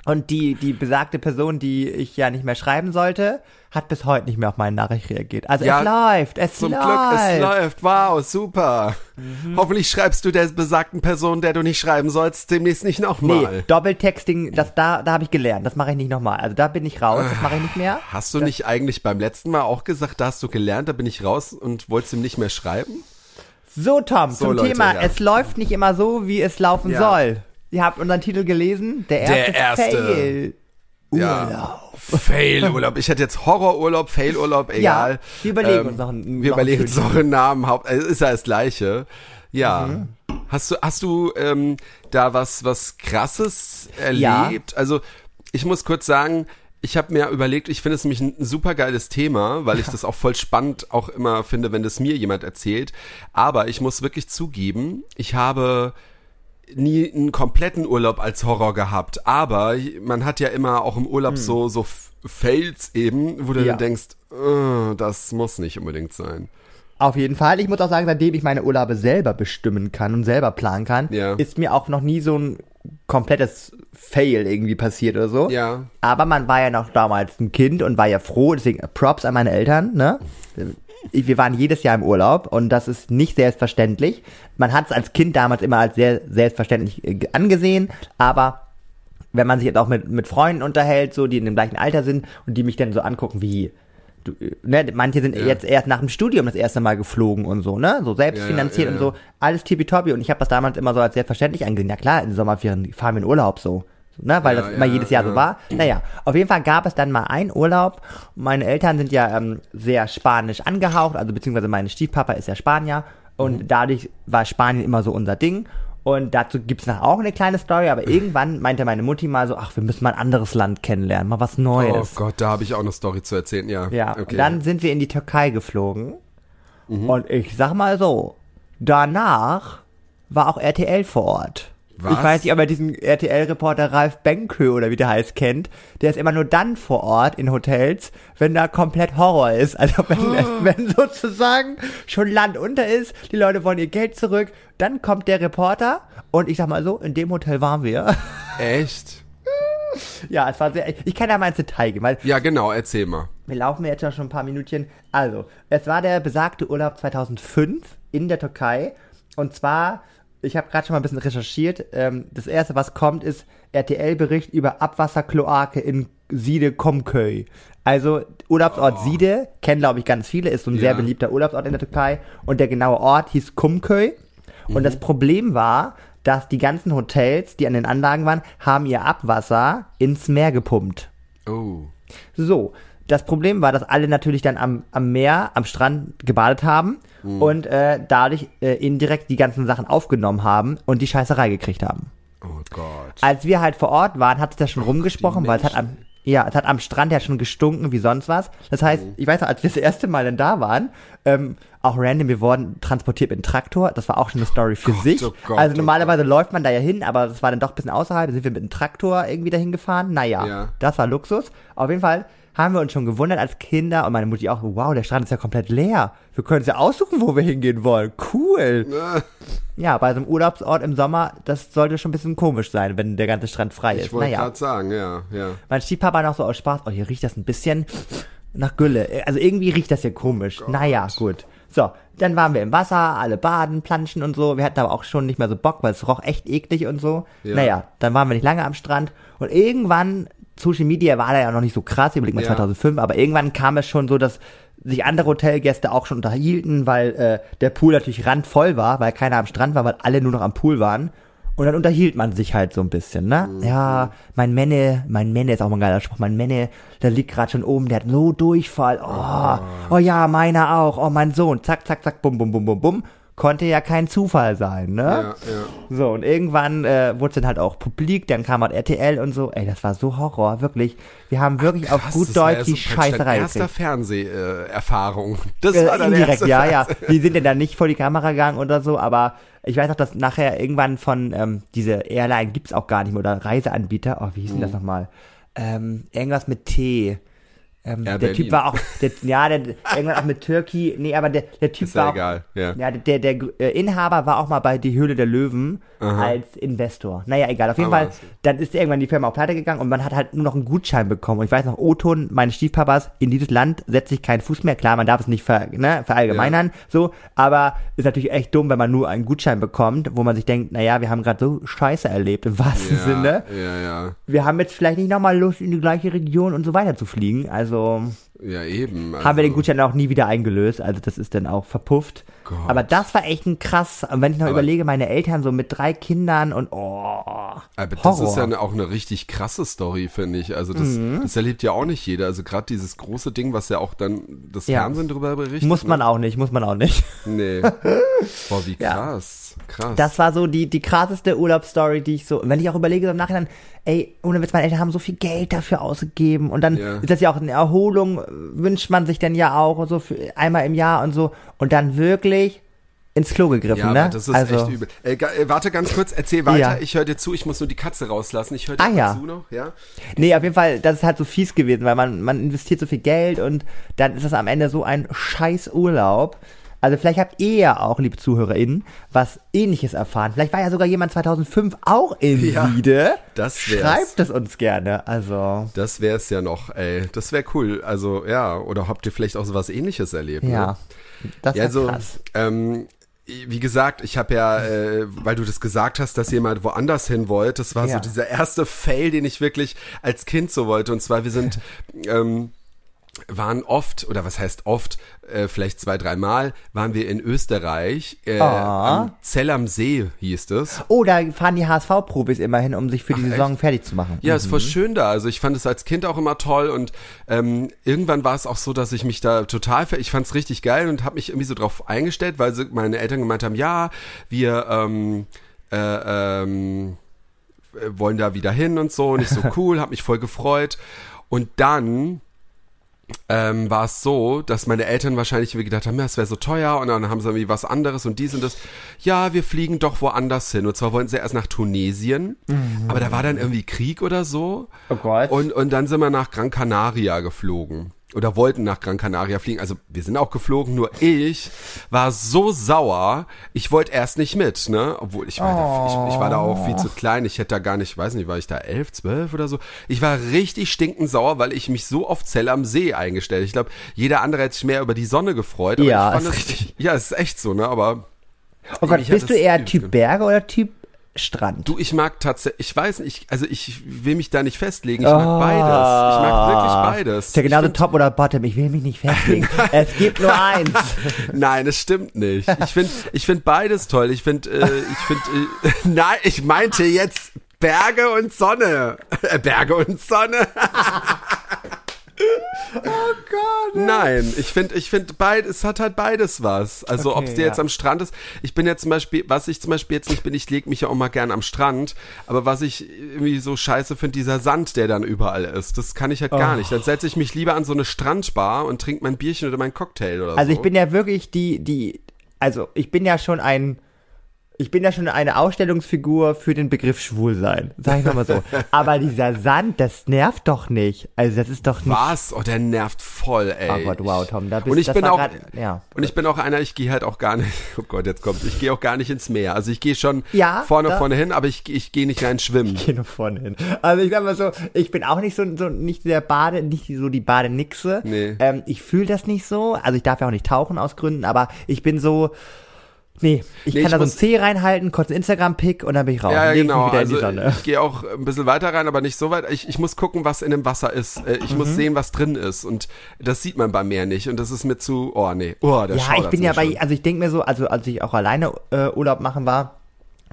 Und die, die besagte Person, die ich ja nicht mehr schreiben sollte, hat bis heute nicht mehr auf meine Nachricht reagiert. Also Ja, es läuft, es Zum läuft. Glück, es läuft. Wow, super. Mhm. Hoffentlich schreibst du der besagten Person, der du nicht schreiben sollst, demnächst nicht nochmal. Nee, Doppeltexting, das da, da habe ich gelernt. Das mache ich nicht nochmal. Also da bin ich raus, das mache ich nicht mehr. Hast du nicht eigentlich beim letzten Mal auch gesagt, da hast du gelernt, da bin ich raus und wolltest ihm nicht mehr schreiben? So, Tom, So, zum Leute, Thema, ja. es läuft nicht immer so, wie es laufen Ja. soll. Ihr habt unseren Titel gelesen, der erste, Der erste. Fail. Ja. Fail-Urlaub. Ich hätte jetzt Horrorurlaub, Fail-Urlaub, egal. Ähm, wir überlegen uns noch einen- Wir noch überlegen uns noch einen Namen. Haupt, also ist ja das Gleiche. Ja. Mhm. Hast du, hast du ähm, da was, was Krasses erlebt? Also, ich muss kurz sagen, ich habe mir überlegt, ich finde es nämlich ein super geiles Thema, weil ich *laughs* das auch voll spannend auch immer finde, wenn das mir jemand erzählt. Aber ich muss wirklich zugeben, ich habe nie einen kompletten Urlaub als Horror gehabt, aber man hat ja immer auch im Urlaub so so F- Fails eben, wo du Hm. Ja. dann denkst, äh, das muss nicht unbedingt sein. Auf jeden Fall. Ich muss auch sagen, seitdem ich meine Urlaube selber bestimmen kann und selber planen kann, Ja. ist mir auch noch nie so ein komplettes Fail irgendwie passiert oder so. Ja. Aber man war ja noch damals ein Kind und war ja froh, deswegen Props an meine Eltern, ne? Wir waren jedes Jahr im Urlaub und das ist nicht selbstverständlich. Man hat es als Kind damals immer als sehr selbstverständlich äh, angesehen, aber wenn man sich jetzt auch mit, mit Freunden unterhält, so, die in dem gleichen Alter sind und die mich dann so angucken wie, du, äh, ne, manche sind jetzt erst nach dem Studium das erste Mal geflogen und so, ne, so selbstfinanziert Ja, ja, und so, alles tippitoppi und ich habe das damals immer so als selbstverständlich angesehen. Ja klar, in den Sommerferien fahren wir in Urlaub so. Ne, weil Ja, das immer ja, jedes Jahr ja. so war. Naja, auf jeden Fall gab es dann mal einen Urlaub. Meine Eltern sind ja ähm, sehr spanisch angehaucht, also beziehungsweise mein Stiefpapa ist ja Spanier und Mhm. dadurch war Spanien immer so unser Ding. Und dazu gibt's noch auch eine kleine Story, aber *laughs* irgendwann meinte meine Mutti mal so, ach, wir müssen mal ein anderes Land kennenlernen, mal was Oh Neues. Gott, da habe ich auch eine Story zu erzählen, ja. ja, okay. und dann sind wir in die Türkei geflogen. Mhm. Und ich sag mal so, danach war auch RTL vor Ort. Was? Ich weiß nicht, ob ihr diesen RTL-Reporter Ralf Benkö oder wie der heißt kennt. Der ist immer nur dann vor Ort in Hotels, wenn da komplett Horror ist. Also wenn, *laughs* wenn sozusagen schon Land unter ist, die Leute wollen ihr Geld zurück, dann kommt der Reporter und ich sag mal so, in dem Hotel waren wir. *laughs* Echt? ja, es war sehr, ich kann ja mal ins Detail gehen, weil Ja, genau, erzähl mal. wir laufen jetzt ja schon ein paar Minütchen. Also, es war der besagte Urlaub 2005 in der Türkei. Und zwar, ich habe gerade schon mal ein bisschen recherchiert. Ähm, das erste, was kommt, ist RTL-Bericht über Abwasserkloake in Side Komköy. Also, Urlaubsort Side, kennen glaube ich ganz viele, ist so ein sehr Ja. beliebter Urlaubsort in der Türkei. Und der genaue Ort hieß Kumköy. Und das Problem war, dass die ganzen Hotels, die an den Anlagen waren, haben ihr Abwasser ins Meer gepumpt. Oh. So, das Problem war, dass alle natürlich dann am, am Meer, am Strand gebadet haben und äh, dadurch äh, indirekt die ganzen Sachen aufgenommen haben und die Scheißerei gekriegt haben. Oh Gott. Als wir halt vor Ort waren, hat sich das schon rumgesprochen, weil es hat am, ja, es hat am Strand ja schon gestunken wie sonst was. Das heißt, ich weiß noch, als wir das erste Mal dann da waren, ähm, auch random, wir wurden transportiert mit einem Traktor. Das war auch schon eine Story für sich. oh Gott, also oh normalerweise läuft man da ja hin, aber das war dann doch ein bisschen außerhalb. Da sind wir mit einem Traktor irgendwie dahin gefahren. Naja, Ja. das war Luxus. Auf jeden Fall haben wir uns schon gewundert als Kinder und meine Mutti auch, wow, der Strand ist ja komplett leer. Wir können uns ja aussuchen, wo wir hingehen wollen. Cool. Ja, bei so einem Urlaubsort im Sommer, das sollte schon ein bisschen komisch sein, wenn der ganze Strand frei Ich ist. wollte Naja, gerade sagen, ja, ja. mein Stiefpapa noch so aus Spaß, oh, hier riecht das ein bisschen nach Gülle. Also irgendwie riecht das hier komisch. Naja, gut. So, dann waren wir im Wasser, alle baden, planschen und so. Wir hatten aber auch schon nicht mehr so Bock, weil es roch echt eklig und so. Ja. Naja, dann waren wir nicht lange am Strand und irgendwann, Social Media war da ja noch nicht so krass, überleg mal Ja. 2005, aber irgendwann kam es schon so, dass sich andere Hotelgäste auch schon unterhielten, weil äh, der Pool natürlich randvoll war, weil keiner am Strand war, weil alle nur noch am Pool waren. Und dann unterhielt man sich halt so ein bisschen, ne? Ja, mein Menne, mein Menne ist auch mal ein geiler Spruch, mein Menne, der liegt gerade schon oben, der hat so Durchfall. Oh, oh ja, meiner auch. Oh, mein Sohn. Zack, zack, zack, bum, bum, bum, bum, bum. Konnte ja kein Zufall sein, ne? Ja, ja. So, und irgendwann äh, wurde es dann halt auch publik, dann kam halt RTL und so. Ey, das war so Horror, wirklich. Wir haben wirklich auf Krass, gut das war Deutsch die so praktisch deine Scheißerei erste gekriegt. Fernseherfahrung. *laughs* Das Äh, war deine indirekt, erste ja, ja. Wir sind ja dann nicht vor die Kamera gegangen oder so, aber ich weiß noch, dass nachher irgendwann von ähm, diese Airline gibt's auch gar nicht mehr oder Reiseanbieter. Oh, wie hieß denn Mhm. das nochmal? Ähm, irgendwas mit T. Ähm, der Berlin. Typ war auch, der, ja, der, irgendwann auch mit Turkey. Nee, aber der, der Typ Ist ja war auch, egal, ja. ja, der, der, der äh, Inhaber war auch mal bei Die Höhle der Löwen als Investor. Naja, egal. Auf jeden Aber Fall, dann ist irgendwann die Firma auch pleite gegangen und man hat halt nur noch einen Gutschein bekommen. Und ich weiß noch, O-Ton meines Stiefpapas, in dieses Land setzt sich kein Fuß mehr. Klar, man darf es nicht ver, ne, verallgemeinern, so, aber ist natürlich echt dumm, wenn man nur einen Gutschein bekommt, wo man sich denkt, naja, wir haben gerade so Scheiße erlebt, im wahrsten ja, Sinne. Ja, ja. Wir haben jetzt vielleicht nicht nochmal Lust, in die gleiche Region und so weiter zu fliegen. Also Ja, eben. Also, haben wir den Gutschein auch nie wieder eingelöst. Also das ist dann auch verpufft. Gott. Aber das war echt ein krass. Und wenn ich noch Aber- überlege, meine Eltern so mit drei Kindern und oh, Aber das Horror. ist ja auch eine richtig krasse Story, finde ich. Also das, Mhm. das erlebt ja auch nicht jeder. Also gerade dieses große Ding, was ja auch dann das Ja. Fernsehen darüber berichtet. muss man ne? auch nicht, muss man auch nicht. *laughs* Nee. Boah, wie Ja. krass. Krass. Das war so die, die krasseste Urlaubsstory, die ich so, wenn ich auch überlege, so im Nachhinein, ey, ohne Witz, meine Eltern haben so viel Geld dafür ausgegeben und dann Ja. ist das ja auch eine Erholung, wünscht man sich dann ja auch, so für einmal im Jahr und so, und dann wirklich ins Klo gegriffen, ja, ne? das ist also, echt übel. Äh, äh, warte ganz kurz, erzähl weiter. Ja. Ich höre dir zu, ich muss nur die Katze rauslassen. Ich höre dir Ah, ja. zu noch, ja? Nee, auf jeden Fall, das ist halt so fies gewesen, weil man, man investiert so viel Geld und dann ist das am Ende so ein scheiß Urlaub. Also vielleicht habt ihr ja auch, liebe ZuhörerInnen, was ähnliches erfahren. Vielleicht war ja sogar jemand 2005 auch in Ja, Siede. das wär's. Schreibt es uns gerne. Also, Das wär's ja noch, ey. Das wäre cool. Also, ja, oder habt ihr vielleicht auch so was ähnliches erlebt? ja. Ne? Das Ja, war also, krass. ähm, wie gesagt, ich habe ja, äh, weil du das gesagt hast, dass jemand woanders hin wollte, das war Ja. so dieser erste Fail, den ich wirklich als Kind so wollte. Und zwar, wir sind, ähm, waren oft, oder was heißt oft, äh, vielleicht zwei, dreimal, waren wir in Österreich, äh, Ah. am Zell am See hieß es. Oh, da fahren die HSV-Profis immerhin, um sich für die Saison fertig zu machen. Ja, ist voll schön da. Also ich fand es als Kind auch immer toll und ähm, irgendwann war es auch so, dass ich mich da total, ich fand es richtig geil und habe mich irgendwie so drauf eingestellt, weil sie, meine Eltern gemeint haben, ja, wir ähm, äh, ähm, äh, wollen da wieder hin und so und ich so *laughs* cool, habe mich voll gefreut und dann ähm, war es so, dass meine Eltern wahrscheinlich irgendwie gedacht haben, ja, es wäre so teuer und dann haben sie irgendwie was anderes und dies und das. Ja, wir fliegen doch woanders hin. Und zwar wollten sie erst nach Tunesien, aber da war dann irgendwie Krieg oder so. Oh Gott. Und, und dann sind wir nach Gran Canaria geflogen. Oder wollten nach Gran Canaria fliegen. Also wir sind auch geflogen, nur ich war so sauer. Ich wollte erst nicht mit, ne? Obwohl ich war, da, ich, ich war da auch viel zu klein. Ich hätte da gar nicht, weiß nicht, war ich da elf, zwölf oder so. Ich war richtig stinkend sauer, weil ich mich so auf Zell am See eingestellt. Ich glaube, jeder andere hätte sich mehr über die Sonne gefreut. Ja, ist es, richtig. Ja, ist echt so, ne? Aber oh Gott, bist du das eher Typ ge- Berge oder Typ Strand? Du, ich mag tatsächlich, ich weiß nicht, also ich will mich da nicht festlegen. Ich mag beides. Ich mag wirklich beides. Ist ja genauso Top oder Bottom. Ich will mich nicht festlegen. *laughs* es gibt nur eins. *laughs* Nein, es stimmt nicht. Ich finde ich find beides toll. Ich finde, äh, ich finde, äh, *laughs* nein, ich meinte jetzt Berge und Sonne. Äh, Berge und Sonne. Oh Gott. Nein, ich finde, ich finde beid, es hat halt beides was. Also Okay, ob es dir ja. jetzt am Strand ist. Ich bin ja zum Beispiel, was ich zum Beispiel jetzt nicht bin, ich lege mich ja auch mal gern am Strand. Aber was ich irgendwie so scheiße finde, dieser Sand, der dann überall ist, das kann ich halt gar Oh. nicht. Dann setze ich mich lieber an so eine Strandbar und trinke mein Bierchen oder mein Cocktail oder Also so. ich bin ja wirklich die, die, also ich bin ja schon ein, ich bin ja schon eine Ausstellungsfigur für den Begriff Schwulsein, sag ich mal so. *laughs* Aber dieser Sand, das nervt doch nicht. Also das ist doch nicht. Was? Oh, der nervt voll, ey. Oh Gott, wow, Tom, da bist und ich bin auch, grad- ja. und ich bin auch einer, ich gehe halt auch gar nicht, *laughs* oh Gott, jetzt kommt, ich gehe auch gar nicht ins Meer. Also ich gehe schon Ja, vorne, da- vorne hin, aber ich, ich gehe nicht rein schwimmen. Geh nur vorne hin. Also ich sag mal so, ich bin auch nicht so, so nicht der Bade, nicht so die Badenixe. Nee. Ähm, ich fühle das nicht so. Also ich darf ja auch nicht tauchen aus Gründen, aber ich bin so. Nee, ich Nee, kann ich da so ein C reinhalten, kurz Instagram-Pick und dann bin ich raus. Ja, ja, genau. Also ich gehe auch ein bisschen weiter rein, aber nicht so weit. Ich, ich muss gucken, was in dem Wasser ist. Äh, Ich Mhm. muss sehen, was drin ist. Und das sieht man beim Meer nicht. Und das ist mir zu, oh nee, oh, der Ja, ich bin mir ja bei, schon. also ich denke mir so, also als ich auch alleine äh, Urlaub machen war,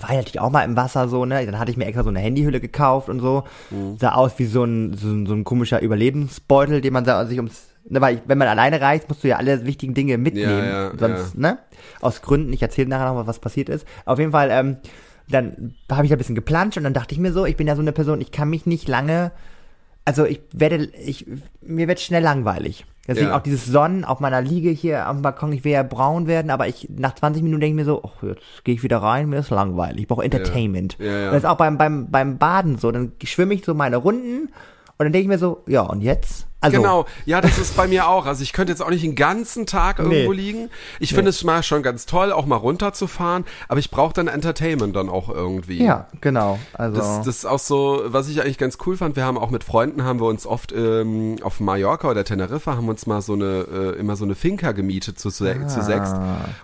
war ich natürlich auch mal im Wasser so, ne? Dann hatte ich mir extra so eine Handyhülle gekauft und so. Mhm. Sah aus wie so ein, so, ein- so ein komischer Überlebensbeutel, den man sich ums Ne, weil ich, wenn man alleine reist, musst du ja alle wichtigen Dinge mitnehmen. Ja, ja, sonst, ne? Aus Gründen, ich erzähle nachher noch, was passiert ist. Auf jeden Fall, ähm, dann habe ich ein bisschen geplanscht und dann dachte ich mir so, ich bin ja so eine Person, ich kann mich nicht lange, also ich werde, ich, mir wird schnell langweilig. Deswegen Ja. auch dieses Sonnen auf meiner Liege hier am Balkon, ich will ja braun werden, aber ich, nach 20 Minuten denke ich mir so, ach, jetzt gehe ich wieder rein, mir ist langweilig, ich brauche Entertainment. Ja, ja. Und das ist auch beim, beim, beim Baden so, dann schwimme ich so meine Runden und dann denke ich mir so, ja, und jetzt? Also, Genau, ja, das ist bei mir auch. Also ich könnte jetzt auch nicht den ganzen Tag irgendwo Nee. liegen. Ich finde es mal schon ganz toll, auch mal runterzufahren, aber ich brauche dann Entertainment dann auch irgendwie. Ja, genau. Also, Das, das ist auch so, was ich eigentlich ganz cool fand. Wir haben auch mit Freunden haben wir uns oft ähm, auf Mallorca oder Teneriffa haben uns mal so eine äh, immer so eine Finca gemietet zu, se zu sechs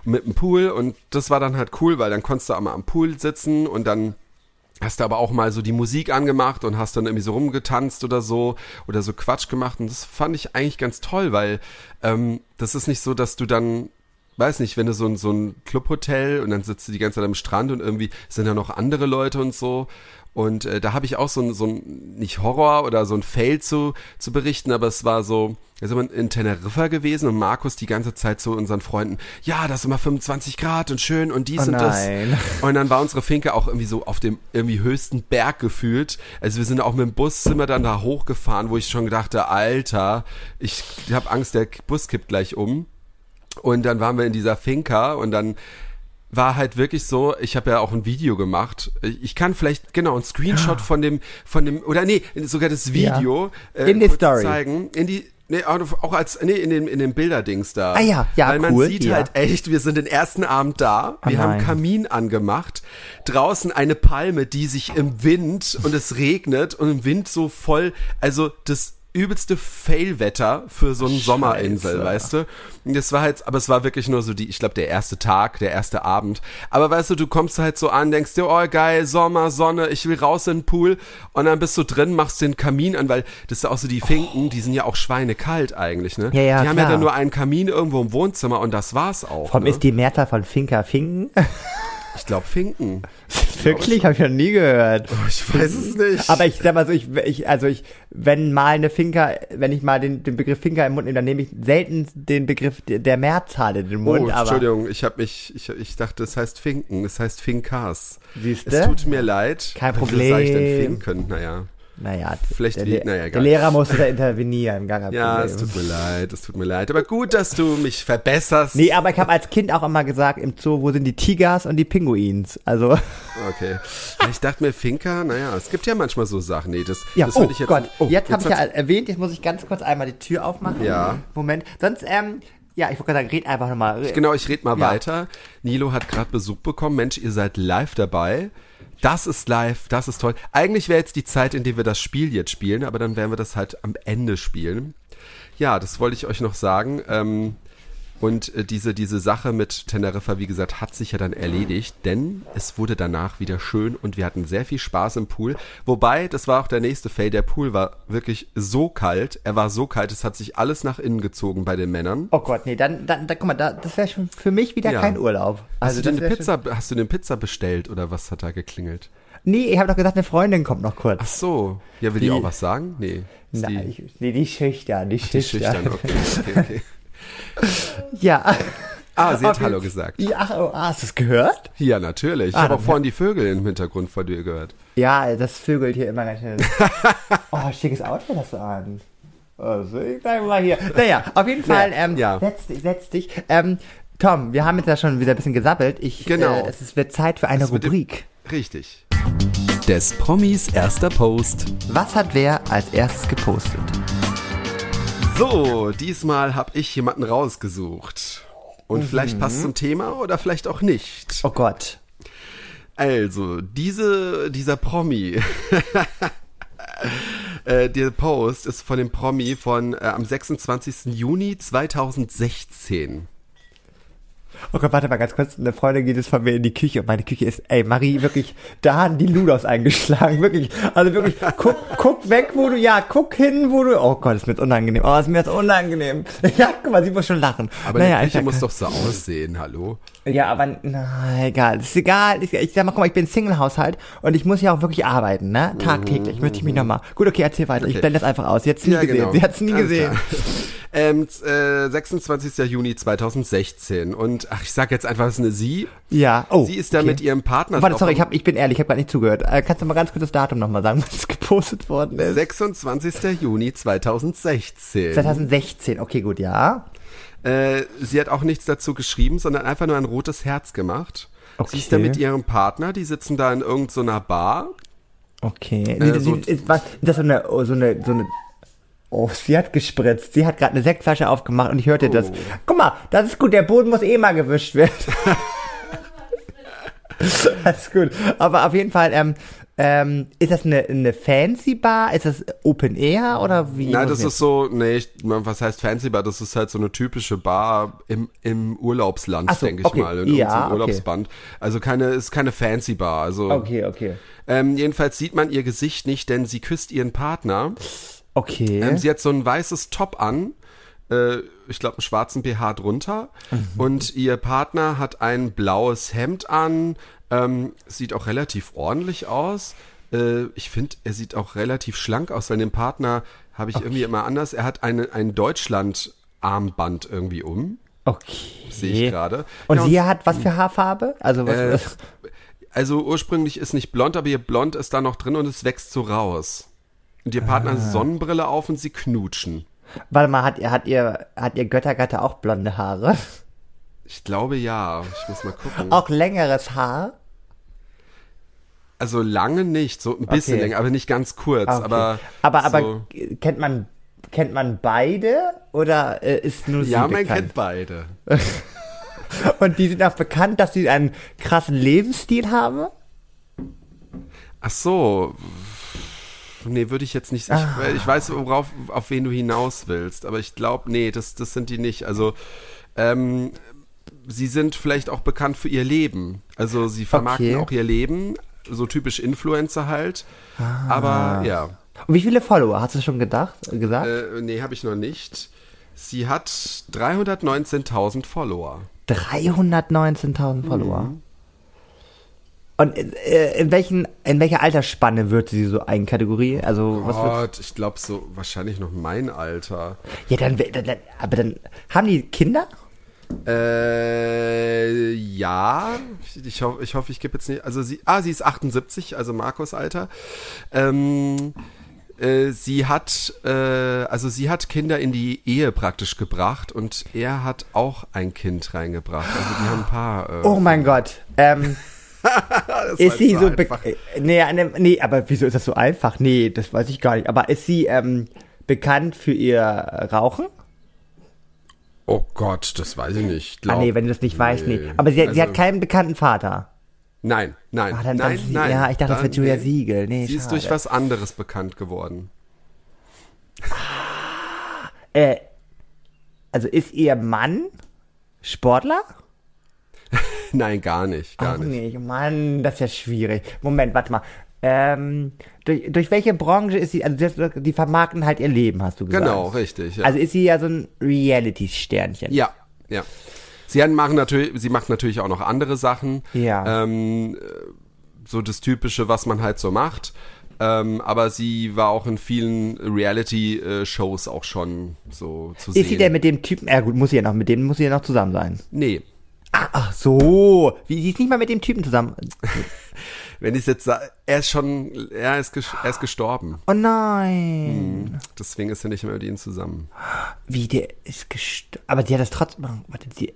mit einem Pool und das war dann halt cool, weil dann konntest du einmal am Pool sitzen und dann hast du aber auch mal so die Musik angemacht und hast dann irgendwie so rumgetanzt oder so oder so Quatsch gemacht und das fand ich eigentlich ganz toll, weil ähm, das ist nicht so, dass du dann weiß nicht, wenn du so ein, so ein Clubhotel und dann sitzt du die ganze Zeit am Strand und irgendwie sind da noch andere Leute und so. Und äh, da habe ich auch so ein, so ein, nicht Horror oder so ein Fail zu, zu berichten, aber es war so, da sind wir in Teneriffa gewesen und Markus die ganze Zeit zu unseren Freunden, ja, das ist immer 25 Grad und schön und dies Oh und nein. das. *laughs* Und dann war unsere Finke auch irgendwie so auf dem irgendwie höchsten Berg gefühlt. Also wir sind auch mit dem Bus, sind wir dann da hochgefahren, wo ich schon gedachte, Alter, ich habe Angst, der Bus kippt gleich um. Und dann waren wir in dieser Finca und dann war halt wirklich so, ich habe ja auch ein Video gemacht. Ich kann vielleicht genau ein Screenshot von dem von dem oder nee, sogar das Video äh, In die kurz Story. zeigen, in die Nee, auch als, nee, in den, in den Bilderdings da. Ah ja, ja, Weil man cool, sieht ja. halt echt, wir sind den ersten Abend da, wir Oh haben nein. Kamin angemacht, draußen eine Palme, die sich im Wind und es regnet und im Wind so voll, also das übelste Fail-Wetter für so eine Sommerinsel, weißt du? Das war halt, aber es war wirklich nur so die, ich glaube, der erste Tag, der erste Abend. Aber weißt du, du kommst halt so an, denkst dir, oh geil, Sommer, Sonne, ich will raus in den Pool und dann bist du drin, machst den Kamin an, weil das ist auch so die Finken, die sind ja auch schweinekalt eigentlich, ne? Ja, ja, die haben ja klar. dann nur einen Kamin irgendwo im Wohnzimmer und das war's auch. Vor allem ne? ist die Mehrzahl von Finca Finken. Ich glaube Finken. *laughs* Wirklich? Habe ich noch nie gehört. Ich weiß es nicht. Aber ich sag mal so, ich, ich, also ich, wenn mal eine Finca, wenn ich mal den, den Begriff Finca im Mund nehme, dann nehme ich selten den Begriff der Mehrzahl in den Mund. Oh, aber Entschuldigung, ich habe mich, ich, ich dachte, es heißt Finken, es heißt Finkas. Siehste? Es tut mir leid. Kein Wie sag ich denn Problem. Finken? Naja. Naja, Vielleicht der, Le- naja, der. Lehrer musste da intervenieren, gar Ja, es tut mir leid, es tut mir leid. Aber gut, dass du mich verbesserst. Nee, aber ich habe als Kind auch immer gesagt im Zoo, wo sind die Tigers und die Pinguins? Also, Okay. Ich dachte mir, Finker, naja, es gibt ja manchmal so Sachen. Nee, das, ja, das oh würde ich jetzt. Gott, jetzt habe ich ja erwähnt, jetzt muss ich ganz kurz einmal die Tür aufmachen. Ja. Moment, sonst, ähm, ja, ich wollte gerade sagen, red einfach nochmal. Genau, ich rede mal Ja. weiter. Nilo hat gerade Besuch bekommen. Mensch, ihr seid live dabei. Das ist live, das ist toll. Eigentlich wäre jetzt die Zeit, in der wir das Spiel jetzt spielen, aber dann werden wir das halt am Ende spielen. Ja, das wollte ich euch noch sagen. Ähm, und äh, diese, diese Sache mit Teneriffa, wie gesagt, hat sich ja dann erledigt, denn es wurde danach wieder schön und wir hatten sehr viel Spaß im Pool. Wobei, das war auch der nächste Fail, der Pool war wirklich so kalt, er war so kalt, es hat sich alles nach innen gezogen bei den Männern. Oh Gott, nee, dann, dann, dann guck mal, da, das wäre schon für mich wieder Ja. kein Urlaub. Hast du das denn Pizza, hast du eine Pizza bestellt oder was hat da geklingelt? Schon, nee, ich habe doch gesagt, eine Freundin kommt noch kurz. Ach so. Ja, will die, Die- auch was sagen? Nee. Nein, die, ich, nee, die schüchtern, die die schüchtern. schüchtern, okay, okay, okay. *laughs* Ja. Ah, sie hat Okay. Hallo gesagt. Ja, ach, oh, ah, hast du es gehört? Ja, natürlich. Ich Ah, habe auch vorhin die Vögel im Hintergrund von dir gehört. Ja, das vögelt hier immer ganz schnell. *laughs* oh, schickes Outfit hast du an. Also, ich sag mal hier. Naja, auf jeden Fall, ähm, ja. setz, dich- setz dich. Ähm, Tom, wir haben jetzt ja schon wieder ein bisschen gesabbelt. Ich, Genau. Äh, es wird Zeit für eine im- Rubrik. Richtig. Des Promis erster Post. Was hat wer als erstes gepostet? So, diesmal habe ich jemanden rausgesucht. Und vielleicht passt zum Thema oder vielleicht auch nicht. Oh Gott. Also, diese, dieser Promi, *laughs* äh, der Post ist von dem Promi von äh, am 26. Juni 2016. Oh Gott, warte mal ganz kurz. Eine Freundin geht jetzt von mir in die Küche und meine Küche ist, ey, Marie, wirklich, da haben die Ludos eingeschlagen. *laughs* Wirklich. Also wirklich, guck, guck weg, wo du, ja, guck hin, wo du, oh Gott, ist mir jetzt unangenehm. Oh, ist mir jetzt unangenehm. *laughs* Ja, guck mal, sie muss schon lachen. Aber naja, die Küche ich- muss doch so aussehen, hallo? Ja, aber, na, egal. Ist egal. Ich, ich sag mal, guck mal, ich bin Single-Haushalt und ich muss ja auch wirklich arbeiten, ne? Tagtäglich. Möchte ich mich nochmal. Gut, okay, erzähl weiter. Ich Okay. blende das einfach aus. Sie hat's nie Ja, gesehen. genau. Sie hat's nie Alles gesehen. klar. *laughs* Ähm, äh, 26. Juni 2016. Und ach, ich sag jetzt einfach, es ist eine Sie. Ja. Oh. Sie ist da okay. mit ihrem Partner. Warte, sorry, ich, hab, ich bin ehrlich, ich habe gerade nicht zugehört. Äh, kannst du mal ganz kurz das Datum nochmal sagen, *laughs* was gepostet worden ist? 26. Juni 2016. 2016, okay, gut, ja. Äh, sie hat auch nichts dazu geschrieben, sondern einfach nur ein rotes Herz gemacht. Okay. Sie ist da mit ihrem Partner, die sitzen da in irgendeiner Bar. Okay. Äh, so- was, ist das so eine, oh, so eine, so eine, oh, sie hat gespritzt. Sie hat gerade eine Sektflasche aufgemacht und ich hörte das. Guck mal, das ist gut, der Boden muss eh mal gewischt werden. *laughs* das ist gut. Aber auf jeden Fall, ähm, ähm, ist das eine, eine Fancy Bar? Ist das Open Air oder wie? Nein, das ich- ist so, nee, ich, was heißt Fancy Bar? Das ist halt so eine typische Bar im, im Urlaubsland, so, denke ich okay. mal. In Ja, irgendeinem okay. Urlaubsband. Also keine, ist keine Fancy Bar. Also, Okay, okay. ähm, jedenfalls sieht man ihr Gesicht nicht, denn sie küsst ihren Partner. Okay. Ähm, sie hat so ein weißes Top an, äh, ich glaube einen schwarzen BH drunter. Mhm. Und ihr Partner hat ein blaues Hemd an, ähm, sieht auch relativ ordentlich aus. Äh, ich finde, er sieht auch relativ schlank aus, weil den Partner habe ich irgendwie immer anders. Er hat eine, ein Deutschland-Armband irgendwie um, okay. sehe ich gerade. Und Ja, sie hat was für Haarfarbe? Also was? Äh, also ursprünglich ist nicht blond, aber ihr Blond ist da noch drin und es wächst so raus. Und ihr Partner Ah. hat Sonnenbrille auf und sie knutschen. Warte mal, hat ihr, hat ihr, hat ihr Göttergatte auch blonde Haare? Ich glaube ja. Ich muss mal gucken. Auch längeres Haar? Also lange nicht, so ein bisschen Okay. länger, aber nicht ganz kurz. Okay. Aber, aber, aber so, kennt man, kennt man beide oder äh, ist nur sie ja, man bekannt? kennt beide. *laughs* Und die sind auch bekannt, dass sie einen krassen Lebensstil haben? Ach so. Nee, würde ich jetzt nicht. Ich, Ah. ich weiß, worauf, auf wen du hinaus willst, aber ich glaube, nee, das, das sind die nicht. Also, ähm, sie sind vielleicht auch bekannt für ihr Leben. Also, sie vermarkten Okay. auch ihr Leben, so typisch Influencer halt. Ah. Aber ja, Und wie viele Follower? Hast du schon gedacht, gesagt? äh, nee, habe ich noch nicht. Sie hat 319.000 Follower. 319.000 Follower. Mhm. Und äh, in, welchen, in welcher Altersspanne wird sie so einkategorieren? Also, was wird, Gott, ich glaube so wahrscheinlich noch mein Alter. ja, dann, dann, dann, aber dann, haben die Kinder? Äh, ja. Ich, hoffe, ich, hoffe, ich gebe jetzt nicht. Also sie, ah, sie ist 78, also Markus Alter. Ähm, äh, sie hat, äh, also sie hat Kinder in die Ehe praktisch gebracht und er hat auch ein Kind reingebracht. Also die haben ein paar. Äh, Oh mein Gott. Ähm, *laughs* *laughs* ist sie so, be- äh, nee, ne, nee, aber wieso ist das so einfach? Nee, das weiß ich gar nicht. Aber ist sie ähm, bekannt für ihr Rauchen? Oh Gott, das weiß ich nicht. Ah, Glaub, nee, wenn du das nicht weißt, nee. nee. Aber sie, hat- sie hat Also- keinen bekannten Vater. Nein, nein, Ah, dann- dann nein, ist sie- nein. ja, ich dachte, das Dann- wird Julia Siegel. Nee, sie ist schade. durch was anderes bekannt geworden. Äh, also ist ihr Mann Sportler? *laughs* Nein, gar nicht, gar Auch nicht. nicht. Mann, das ist ja schwierig. Moment, warte mal. Ähm, durch, durch welche Branche ist sie? Also die vermarkten halt ihr Leben, hast du gesagt. Genau, richtig. Ja. Also ist sie ja so ein Reality-Sternchen. Ja, ja. Sie machen natürlich, sie macht natürlich auch noch andere Sachen. Ja. Ähm, äh, so das Typische, was man halt so macht. Ähm, aber sie war auch in vielen Reality-Shows auch schon so zu sehen. Ist sie denn mit dem Typen? Ja gut, muss sie ja noch mit dem muss sie ja noch zusammen sein. Nee. Ah, ach so, wie sie ist nicht mal mit dem Typen zusammen. *laughs* Wenn ich jetzt sage, er ist schon, er ist, er ist gestorben. Oh nein. Deswegen ist er nicht mehr mit ihnen zusammen. Wie der ist gestorben. Aber die hat das trotzdem. Warte, die,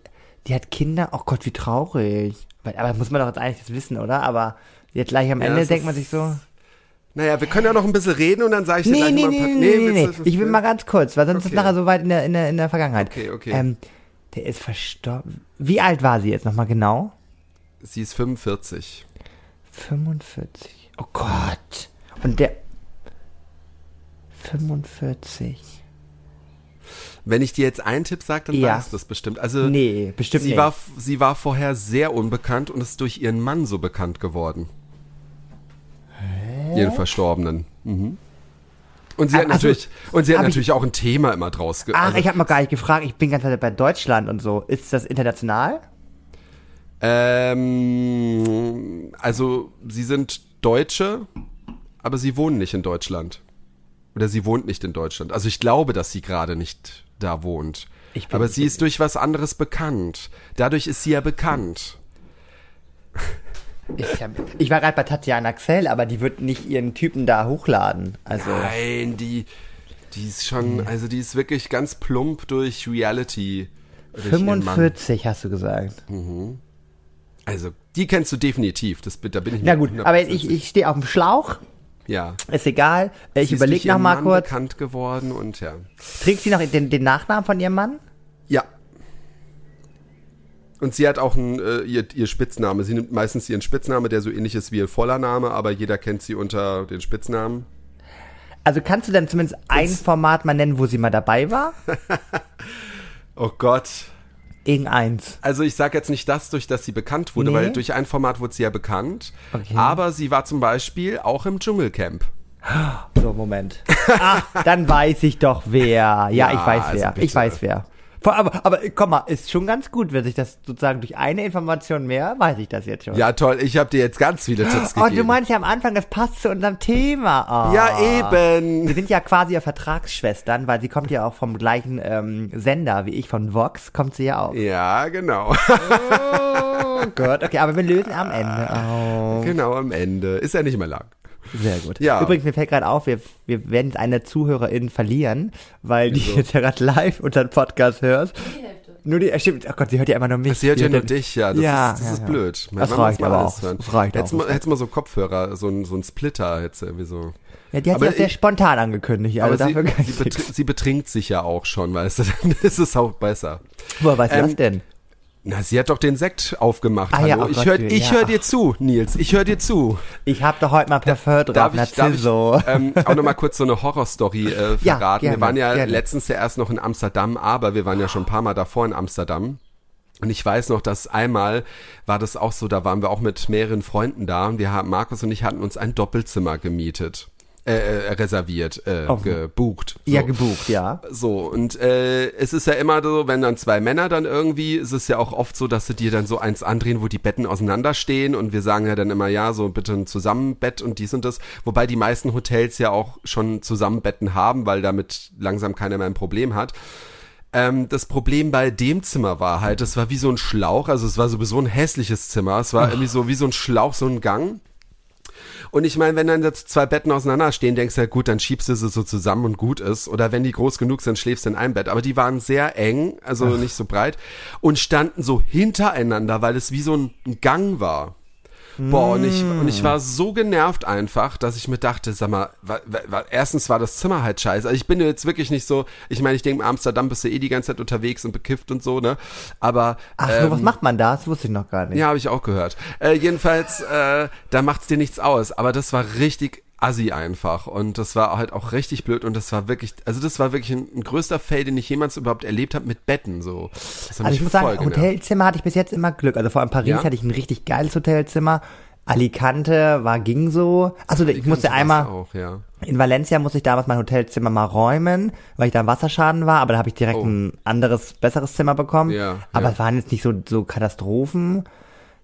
die hat Kinder. Oh Gott, wie traurig. Aber, aber muss man doch jetzt eigentlich das wissen, oder? Aber jetzt gleich am Ja, Ende denkt man ist- sich so. Naja, wir können ja noch ein bisschen reden und dann sage ich dir Nee, gleich nee, mal nee, ein paar... nee, nee, nee. du- Ich will mal ganz kurz, weil sonst ist Okay. es nachher so weit in der, in der, in der Vergangenheit. Okay, okay. Ähm, der ist verstorben. Wie alt war sie jetzt nochmal genau? Sie ist 45. 45. Oh Gott. Und der. 45. Wenn ich dir jetzt einen Tipp sage, dann Ja. weißt du das bestimmt. Also Nee, bestimmt sie nicht. war sie war vorher sehr unbekannt und ist durch ihren Mann so bekannt geworden. Ihren Verstorbenen. Mhm. Und sie hat Also, natürlich und sie hat hab ich- natürlich auch ein Thema immer draus. Ach, also, ich habe noch gar nicht gefragt. Ich bin ganz bei Deutschland und so. Ist das international? ähm, also sie sind Deutsche, aber sie wohnen nicht in Deutschland. Oder sie wohnt nicht in Deutschland. Also ich glaube, dass sie gerade nicht da wohnt. Ich bin- Aber sie ist durch was anderes bekannt. Dadurch ist sie ja bekannt. Ich, hab, ich war gerade bei Tatjana Xell, aber die wird nicht ihren Typen da hochladen. Also, Nein, die, die ist schon, also die ist wirklich ganz plump durch Reality. durch ihren Mann. 45 hast du gesagt. Also, die kennst du definitiv. Das, da bin ich Na gut, aber ich, 100% ich stehe auf dem Schlauch. Ja. Ist egal. Ich überlege ihren noch mal Mann kurz. bekannt geworden und ja. Trägt sie noch den, den Nachnamen von ihrem Mann? Ja. Und sie hat auch einen, äh, ihr, ihr Spitzname. Sie nimmt meistens ihren Spitzname, der so ähnlich ist wie ihr voller Name, aber jeder kennt sie unter den Spitznamen. Also kannst du denn zumindest ein Format mal nennen, wo sie mal dabei war? *laughs* Oh Gott. Irgendeins. Also ich sage jetzt nicht das, durch das sie bekannt wurde, Nee. weil durch ein Format wurde sie ja bekannt. Okay. Aber sie war zum Beispiel auch im Dschungelcamp. So, Moment. Ach, dann weiß ich doch wer. Ja, *laughs* Ja, ich weiß also wer. bitte. Ich weiß wer. Aber, aber komm mal, ist schon ganz gut, wenn sich das sozusagen durch eine Information mehr, weiß ich das jetzt schon. Ja, toll. Ich habe dir jetzt ganz viele Tipps Oh, gegeben. du meinst ja am Anfang, das passt zu unserem Thema. Oh. ja, eben. Wir sind ja quasi ja Vertragsschwestern, weil sie kommt ja auch vom gleichen ähm, Sender wie ich, von Vox, kommt sie ja auch. Ja, genau. Oh Gott, okay, aber wir lösen am Ende auf. *laughs* genau, am Ende. Ist ja nicht mehr lang. Sehr gut. Ja. Übrigens, mir fällt gerade auf, wir, wir werden jetzt eine Zuhörerin verlieren, weil die jetzt ja gerade live unseren Podcast hört. Nur die, äh, stimmt, oh Gott, sie hört ja immer nur mich. Sie hört ja nur dich, ja. Das Ja, ist, das ja, ist ja. blöd. Das Mama reicht aber auch. hören. Das reicht hättest auch. Mal, hättest mal so Kopfhörer, so ein, so ein Splitter jetzt irgendwie so. Ja, die hat Aber sich auch sehr ich- spontan angekündigt, also Aber sie, dafür kann sie, ich betr sie betrinkt sich ja auch schon, weißt du, *laughs* dann ist es auch besser. Woher weißt du Ähm, das denn? Na, sie hat doch den Sekt aufgemacht. Ah, Hallo. ja, oh ich Gott, höre ja. ich hör dir zu, Nils. Ich höre dir zu. Ich habe doch heute mal Parfum drauf, Darf ich, darf ich ähm, auch nochmal kurz so eine Horrorstory äh, *laughs* Ja, verraten? gerne, wir waren ja gerne. letztens ja erst noch in Amsterdam, aber wir waren ja schon ein paar Mal davor in Amsterdam. Und ich weiß noch, dass einmal war das auch so, da waren wir auch mit mehreren Freunden da und wir haben, Markus und ich hatten uns ein Doppelzimmer gemietet. Äh, äh, reserviert, äh, Oh. gebucht. So. Ja, gebucht, ja. So, und äh, es ist ja immer so, wenn dann zwei Männer dann irgendwie, ist es ja auch oft so, dass sie dir dann so eins andrehen, wo die Betten auseinanderstehen und wir sagen ja dann immer, ja, so bitte ein Zusammenbett und dies und das. Wobei die meisten Hotels ja auch schon Zusammenbetten haben, weil damit langsam keiner mehr ein Problem hat. Ähm, das Problem bei dem Zimmer war halt, es war wie so ein Schlauch, also es war sowieso ein hässliches Zimmer, es war irgendwie so wie so ein Schlauch, so ein Gang. Und ich meine, wenn dann jetzt zwei Betten auseinander stehen, denkst du ja, gut, dann schiebst du sie so zusammen und gut ist. Oder wenn die groß genug sind, schläfst du in einem Bett. Aber die waren sehr eng, also nicht so breit und standen so hintereinander, weil es wie so ein Gang war. Boah, und ich, und ich war so genervt einfach, dass ich mir dachte, sag mal, wa, wa, erstens war das Zimmer halt scheiße. Also ich bin jetzt wirklich nicht so, ich meine, ich denke, in Amsterdam bist du eh die ganze Zeit unterwegs und bekifft und so, ne? Aber Ach ähm, was macht man da? Das wusste ich noch gar nicht. ja, habe ich auch gehört. Äh, jedenfalls, äh, da macht's dir nichts aus. Aber das war richtig assi einfach. Und das war halt auch richtig blöd. Und das war wirklich, also das war wirklich ein, ein größter Fail, den ich jemals überhaupt erlebt habe mit Betten. So. Also ich muss sagen. Hotelzimmer hatte ich bis jetzt immer Glück. Also vor allem Paris Ja? hatte ich ein richtig geiles Hotelzimmer. Alicante war ging so. Also ich musste einmal Auch, ja. in Valencia musste ich damals mein Hotelzimmer mal räumen, weil ich da im Wasserschaden war, aber da habe ich direkt Oh. ein anderes besseres Zimmer bekommen. Ja, aber ja. es waren jetzt nicht so so Katastrophen.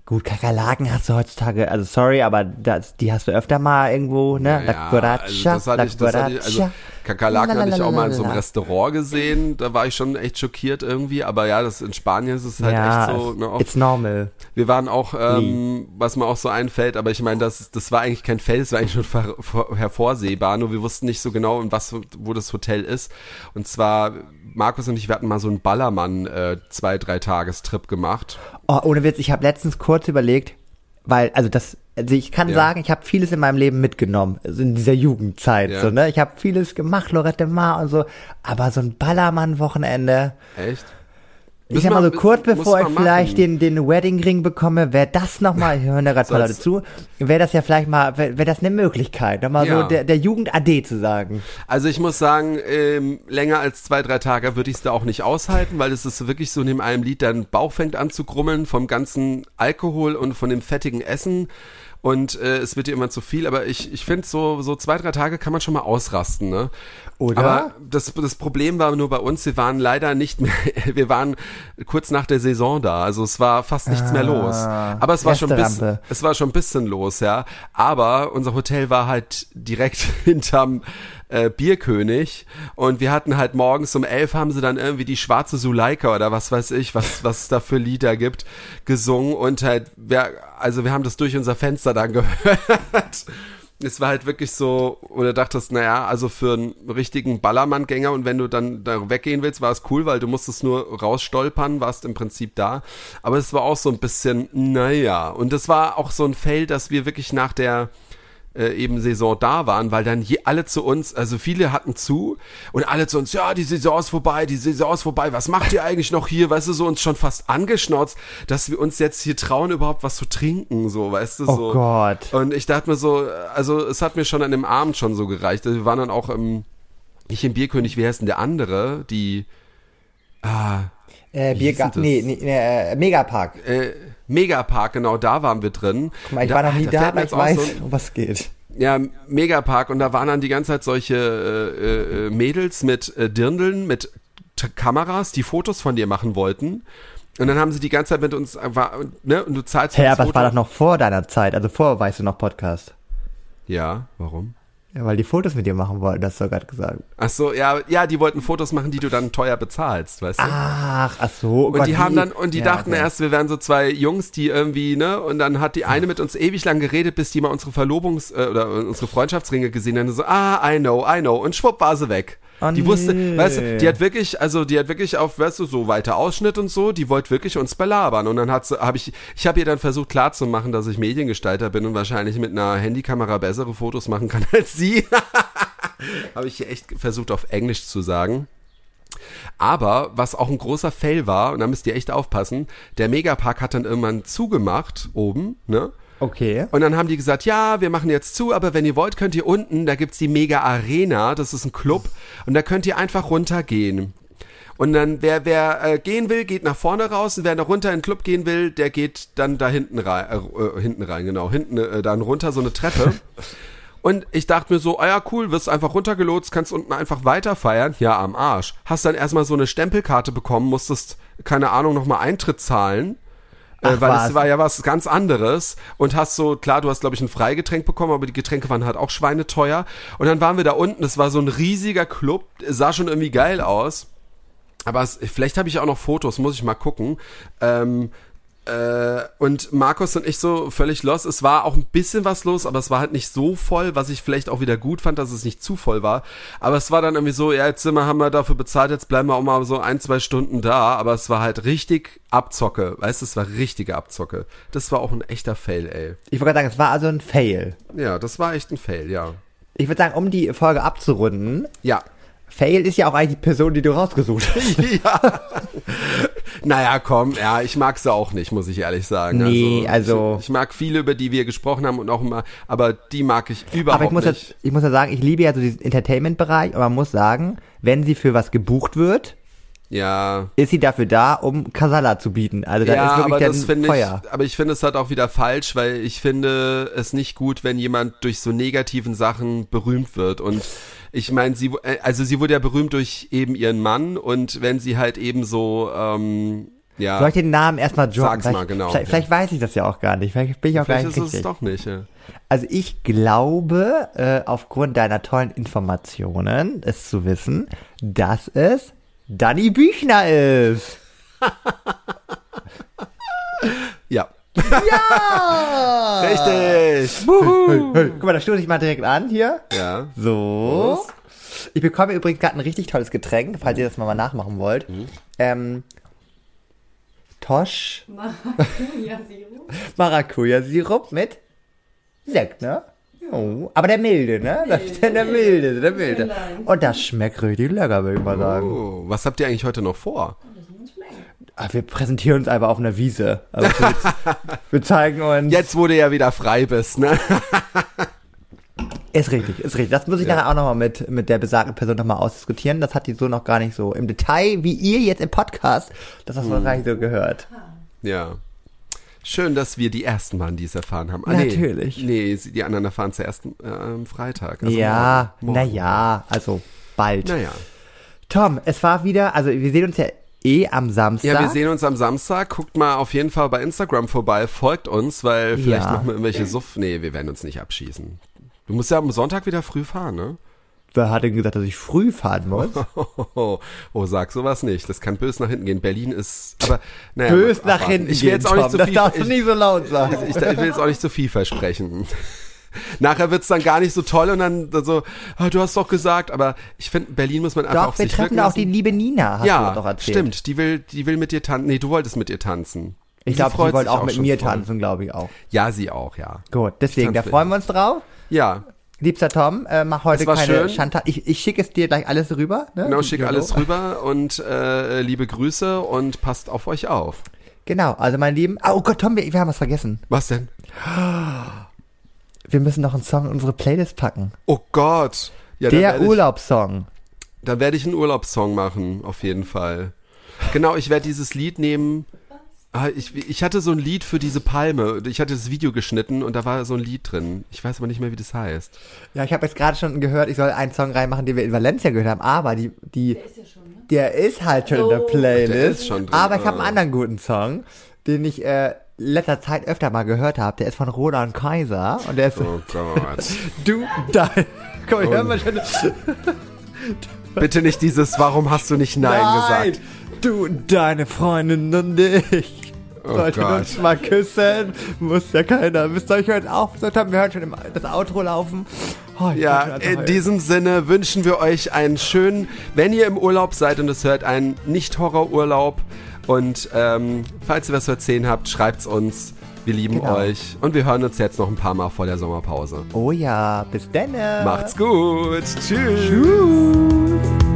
Gut, Kakerlaken hast du heutzutage, also sorry, aber das, die hast du öfter mal irgendwo, ne? Ja, also das hatte ich, das hatte ich, also Kakerlaken hatte ich auch mal in so einem. Restaurant gesehen, da war ich schon echt schockiert irgendwie, aber ja, das in Spanien ist es halt ja, echt so, ne, oft it's normal. Wir waren auch, ähm, was mir auch so einfällt, aber ich meine, das, das war eigentlich kein Feld, das war eigentlich schon ver, vor, hervorsehbar, nur wir wussten nicht so genau, in was, wo das Hotel ist. Und zwar, Markus und ich, wir hatten mal so einen Ballermann äh, zwei, drei Tagestrip gemacht. Oh, ohne Witz, ich habe letztens kurz überlegt, weil, also das, also ich kann Ja. sagen, ich habe vieles in meinem Leben mitgenommen, also in dieser Jugendzeit, Ja. so, ne? Ich habe vieles gemacht, Lorette Mar und so, aber so ein Ballermann-Wochenende, Echt? Ich sag mal so kurz bevor ich vielleicht den, den Wedding-Ring bekomme, wäre das nochmal, ich höre da gerade paar Leute Soll's- zu, wäre das ja vielleicht mal, wäre wär das eine Möglichkeit, nochmal Ja. so der, der Jugend AD zu sagen. Also ich muss sagen, ähm, länger als zwei, drei Tage würde ich es da auch nicht aushalten, weil es ist wirklich so neben einem Lied, dein Bauch fängt an zu grummeln vom ganzen Alkohol und von dem fettigen Essen. Und äh, es wird dir immer zu viel, aber ich, ich finde, so, so zwei, drei Tage kann man schon mal ausrasten, ne? Oder? Aber das, das Problem war nur bei uns, wir waren leider nicht mehr, *laughs* wir waren kurz nach der Saison da, also es war fast nichts mehr los. Aber es war schon bis, Resterampe. es war schon ein bisschen los, ja. Aber unser Hotel war halt direkt *laughs* hinterm äh, Bierkönig und wir hatten halt morgens um elf haben sie dann irgendwie die schwarze Suleika oder was weiß ich, was, was es da für Lieder gibt, gesungen und halt, wir, also wir haben das durch unser Fenster dann *laughs* gehört es war halt wirklich so, oder dachtest, naja, also für einen richtigen Ballermann-Gänger und wenn du dann da weggehen willst, war es cool, weil du musstest nur rausstolpern, warst im Prinzip da. Aber es war auch so ein bisschen, naja. Und es war auch so ein Fail, dass wir wirklich nach der äh, eben Saison da waren, weil dann je, alle zu uns, also viele hatten zu und alle zu uns, ja, die Saison ist vorbei, die Saison ist vorbei, was macht ihr eigentlich noch hier? Weißt du, so uns schon fast angeschnauzt, dass wir uns jetzt hier trauen, überhaupt was zu trinken, so, weißt du, Oh so. Gott. Und ich dachte mir so, also es hat mir schon an dem Abend schon so gereicht. Also Wir waren dann auch im, nicht im Bierkönig, wie heißt denn der andere? Die, ah, Äh, Wie hieß Bierga denn das? nee, nee, äh, Megapark. äh, Megapark, genau, da waren wir drin. Guck mal, ich Da- war noch nie da aber ich weiß, so- um was geht. Ja, Megapark und da waren dann die ganze Zeit solche äh, äh, Mädels mit äh, Dirndeln, mit Kameras, die Fotos von dir machen wollten. Und dann haben sie die ganze Zeit mit uns, äh, war, ne, und du zahlst Hä, für aber das war doch noch vor deiner Zeit, also vor weißt du noch Podcast. Ja, warum? Ja, weil die Fotos mit dir machen wollten, das hast du gerade gesagt. Ach so, ja, ja, die wollten Fotos machen, die du dann teuer bezahlst, weißt du? Ach, ach so. Oh Und Gott, die haben dann, und die Ja, dachten okay. erst, wir wären so zwei Jungs, die irgendwie, ne, und dann hat die eine mit uns ewig lang geredet, bis die mal unsere Verlobungs- äh, oder unsere Freundschaftsringe gesehen haben. Und so, ah, I know, I know. Und schwupp war sie weg. Oh, die wusste, nee. weißt du, die hat wirklich, also die hat wirklich auf, weißt du, so weiter Ausschnitt und so, die wollte wirklich uns belabern. Und dann hat sie, habe ich, ich habe ihr dann versucht klarzumachen, dass ich Mediengestalter bin und wahrscheinlich mit einer Handykamera bessere Fotos machen kann *laughs* als sie. *laughs* habe ich ihr echt versucht auf Englisch zu sagen. Aber was auch ein großer Fail war, und da müsst ihr echt aufpassen, der Megapark hat dann irgendwann zugemacht oben, ne? Okay. Und dann haben die gesagt, ja, wir machen jetzt zu, aber wenn ihr wollt, könnt ihr unten, da gibt's die Mega Arena, das ist ein Club, und da könnt ihr einfach runtergehen. Und dann, wer, wer äh, gehen will, geht nach vorne raus, und wer noch runter in den Club gehen will, der geht dann da hinten rein, äh, äh, hinten rein, genau, hinten äh, dann runter, so eine Treppe. *laughs* Und ich dachte mir so, ah ja, cool, wirst einfach runtergelotst, kannst unten einfach weiter feiern. Ja, am Arsch. Hast dann erstmal so eine Stempelkarte bekommen, musstest, keine Ahnung, nochmal Eintritt zahlen. Äh, Ach, weil was? es war ja was ganz anderes und hast so, klar, du hast glaube ich ein Freigetränk bekommen, aber die Getränke waren halt auch schweineteuer und dann waren wir da unten, es war so ein riesiger Club, sah schon irgendwie geil aus, aber es, vielleicht habe ich auch noch Fotos, muss ich mal gucken. Ähm, äh, und Markus und ich so völlig los. Es war auch ein bisschen was los, aber es war halt nicht so voll, was ich vielleicht auch wieder gut fand, dass es nicht zu voll war. Aber es war dann irgendwie so, ja, jetzt sind wir, haben wir dafür bezahlt, jetzt bleiben wir auch mal so ein, zwei Stunden da. Aber es war halt richtig Abzocke. Weißt du, es war richtige Abzocke. Das war auch ein echter Fail, ey. Ich wollte gerade sagen, es war also ein Fail. Ja, das war echt ein Fail, ja. Ich würde sagen, um die Folge abzurunden, Ja. Fail ist ja auch eigentlich die Person, die du rausgesucht hast. *laughs* ja. Naja, komm, ja, ich mag sie auch nicht, muss ich ehrlich sagen. Nee, also- Ich, ich mag viele, über die wir gesprochen haben und auch immer, aber die mag ich überhaupt Aber ich muss, nicht. jetzt, ich muss ja sagen, ich liebe ja so diesen Entertainment-Bereich, aber man muss sagen, wenn sie für was gebucht wird, Ja, ist sie dafür da, um Kasala zu bieten. Also da ja, ist wirklich aber das finde Feuer. ich, aber ich finde es halt auch wieder falsch, weil ich finde es nicht gut, wenn jemand durch so negativen Sachen berühmt wird und ich meine, sie, äh, also sie wurde ja berühmt durch eben ihren Mann und wenn sie halt eben so, ähm, ja, Soll ich den Namen erstmal droppen? Sag's vielleicht, mal, genau. Vielleicht, vielleicht weiß ich das ja auch gar nicht. Vielleicht bin ich auch vielleicht gar ist nicht es richtig. doch nicht. Ja. Also ich glaube, äh, aufgrund deiner tollen Informationen, es zu wissen, dass es Danny Büchner ist. *laughs* ja. Ja! Richtig. Hey, guck mal, da stoße ich mal direkt an hier. Ja. So. Ich bekomme übrigens gerade ein richtig tolles Getränk, falls ihr das mal nachmachen wollt. Mhm. Ähm, Tosch Maracuja-Sirup. Maracuja-Sirup mit Sekt, ne? Oh, aber der milde, ne? Das ist der, der milde, der milde. Und das schmeckt richtig lecker, würde ich mal sagen. Oh, was habt ihr eigentlich heute noch vor? Ah, wir präsentieren uns einfach auf einer Wiese. Also wir, *laughs* wir zeigen uns. Jetzt, wo du ja wieder frei bist, ne? Ist richtig, ist richtig. Das muss ich nachher auch nochmal mit, mit der besagten Person nochmal ausdiskutieren. Das hat die so noch gar nicht so im Detail, wie ihr jetzt im Podcast, das hast du noch gar nicht so gehört. Ja. Schön, dass wir die Ersten waren, die es erfahren haben. Ah, Natürlich. Nee, die anderen erfahren es erst äh, am Freitag. also ja, naja, also bald. Naja. Tom, es war wieder, also wir sehen uns ja eh am Samstag. Ja, wir sehen uns am Samstag. Guckt mal auf jeden Fall bei Instagram vorbei. Folgt uns, weil vielleicht Ja. machen wir irgendwelche Suff. Nee, wir werden uns nicht abschießen. Du musst ja am Sonntag wieder früh fahren, ne? Da hat er gesagt, dass ich früh fahren muss. Oh, *laughs* oh, sag sowas nicht. Das kann bös nach hinten gehen. Berlin ist, aber naja, Bös nach hinten Ich will jetzt auch nicht Tom. so Das viel. darfst du ich, nicht so laut *laughs* sagen. ich, ich will jetzt auch nicht so viel versprechen. Nachher wird's dann gar nicht so toll und dann so, ah, du hast doch gesagt, aber ich finde, Berlin muss man einfach Doch, auf wir sich treffen wirken da auch die liebe Nina, hast du ja, doch erzählt. stimmt. Die will, die will mit dir tanzen. Nee, du wolltest mit ihr tanzen. Ich Sie glaube, freut sie wollte auch mit mir voll. tanzen, glaube ich auch. Ja, sie auch, ja. Gut, deswegen, da freuen wir uns drauf. Ja, Liebster Tom, äh, mach heute Es keine schön. Chantal. Ich, ich schicke es dir gleich alles rüber. Ne? genau, schick Hallo. alles rüber und äh, liebe Grüße und passt auf euch auf. Genau, also mein Lieben. Oh Gott, Tom, wir, wir haben was vergessen. Was denn? *gasps* Wir müssen noch einen Song in unsere Playlist packen. Oh Gott. Ja, Der Urlaubssong. Da werde ich einen Urlaubssong machen, auf jeden Fall. Genau, ich werde dieses Lied nehmen. Ah, Ich, ich hatte so ein Lied für diese Palme. Ich hatte das Video geschnitten und da war so ein Lied drin. Ich weiß aber nicht mehr, wie das heißt. Ja, ich habe jetzt gerade schon gehört, ich soll einen Song reinmachen, den wir in Valencia gehört haben, aber die, die, der ist halt schon in der Playlist. Der ist schon drin, aber ich habe ah. einen anderen guten Song, den ich äh, letzter Zeit öfter mal gehört habe. Der ist von Roland Kaiser und der ist Oh Gott. *laughs* du da. Komm, ich hör mal schon. Bitte nicht dieses, warum hast du nicht Nein, gesagt? Du und deine Freundin und ich. Oh Sollten Gott. uns mal küssen, muss ja keiner. Wisst ihr, ich hören auf, so, Tom, wir hören schon das Outro laufen. Oh, Ja, schon in diesem Sinne wünschen wir euch einen schönen, wenn ihr im Urlaub seid und es hört, einen Nicht-Horror-Urlaub. Und ähm, falls ihr was zu erzählen habt, schreibt's uns. Wir lieben Genau. euch. Und wir hören uns jetzt noch ein paar Mal vor der Sommerpause. Oh ja, bis dann. Macht's gut. Tschüss. Tschüss.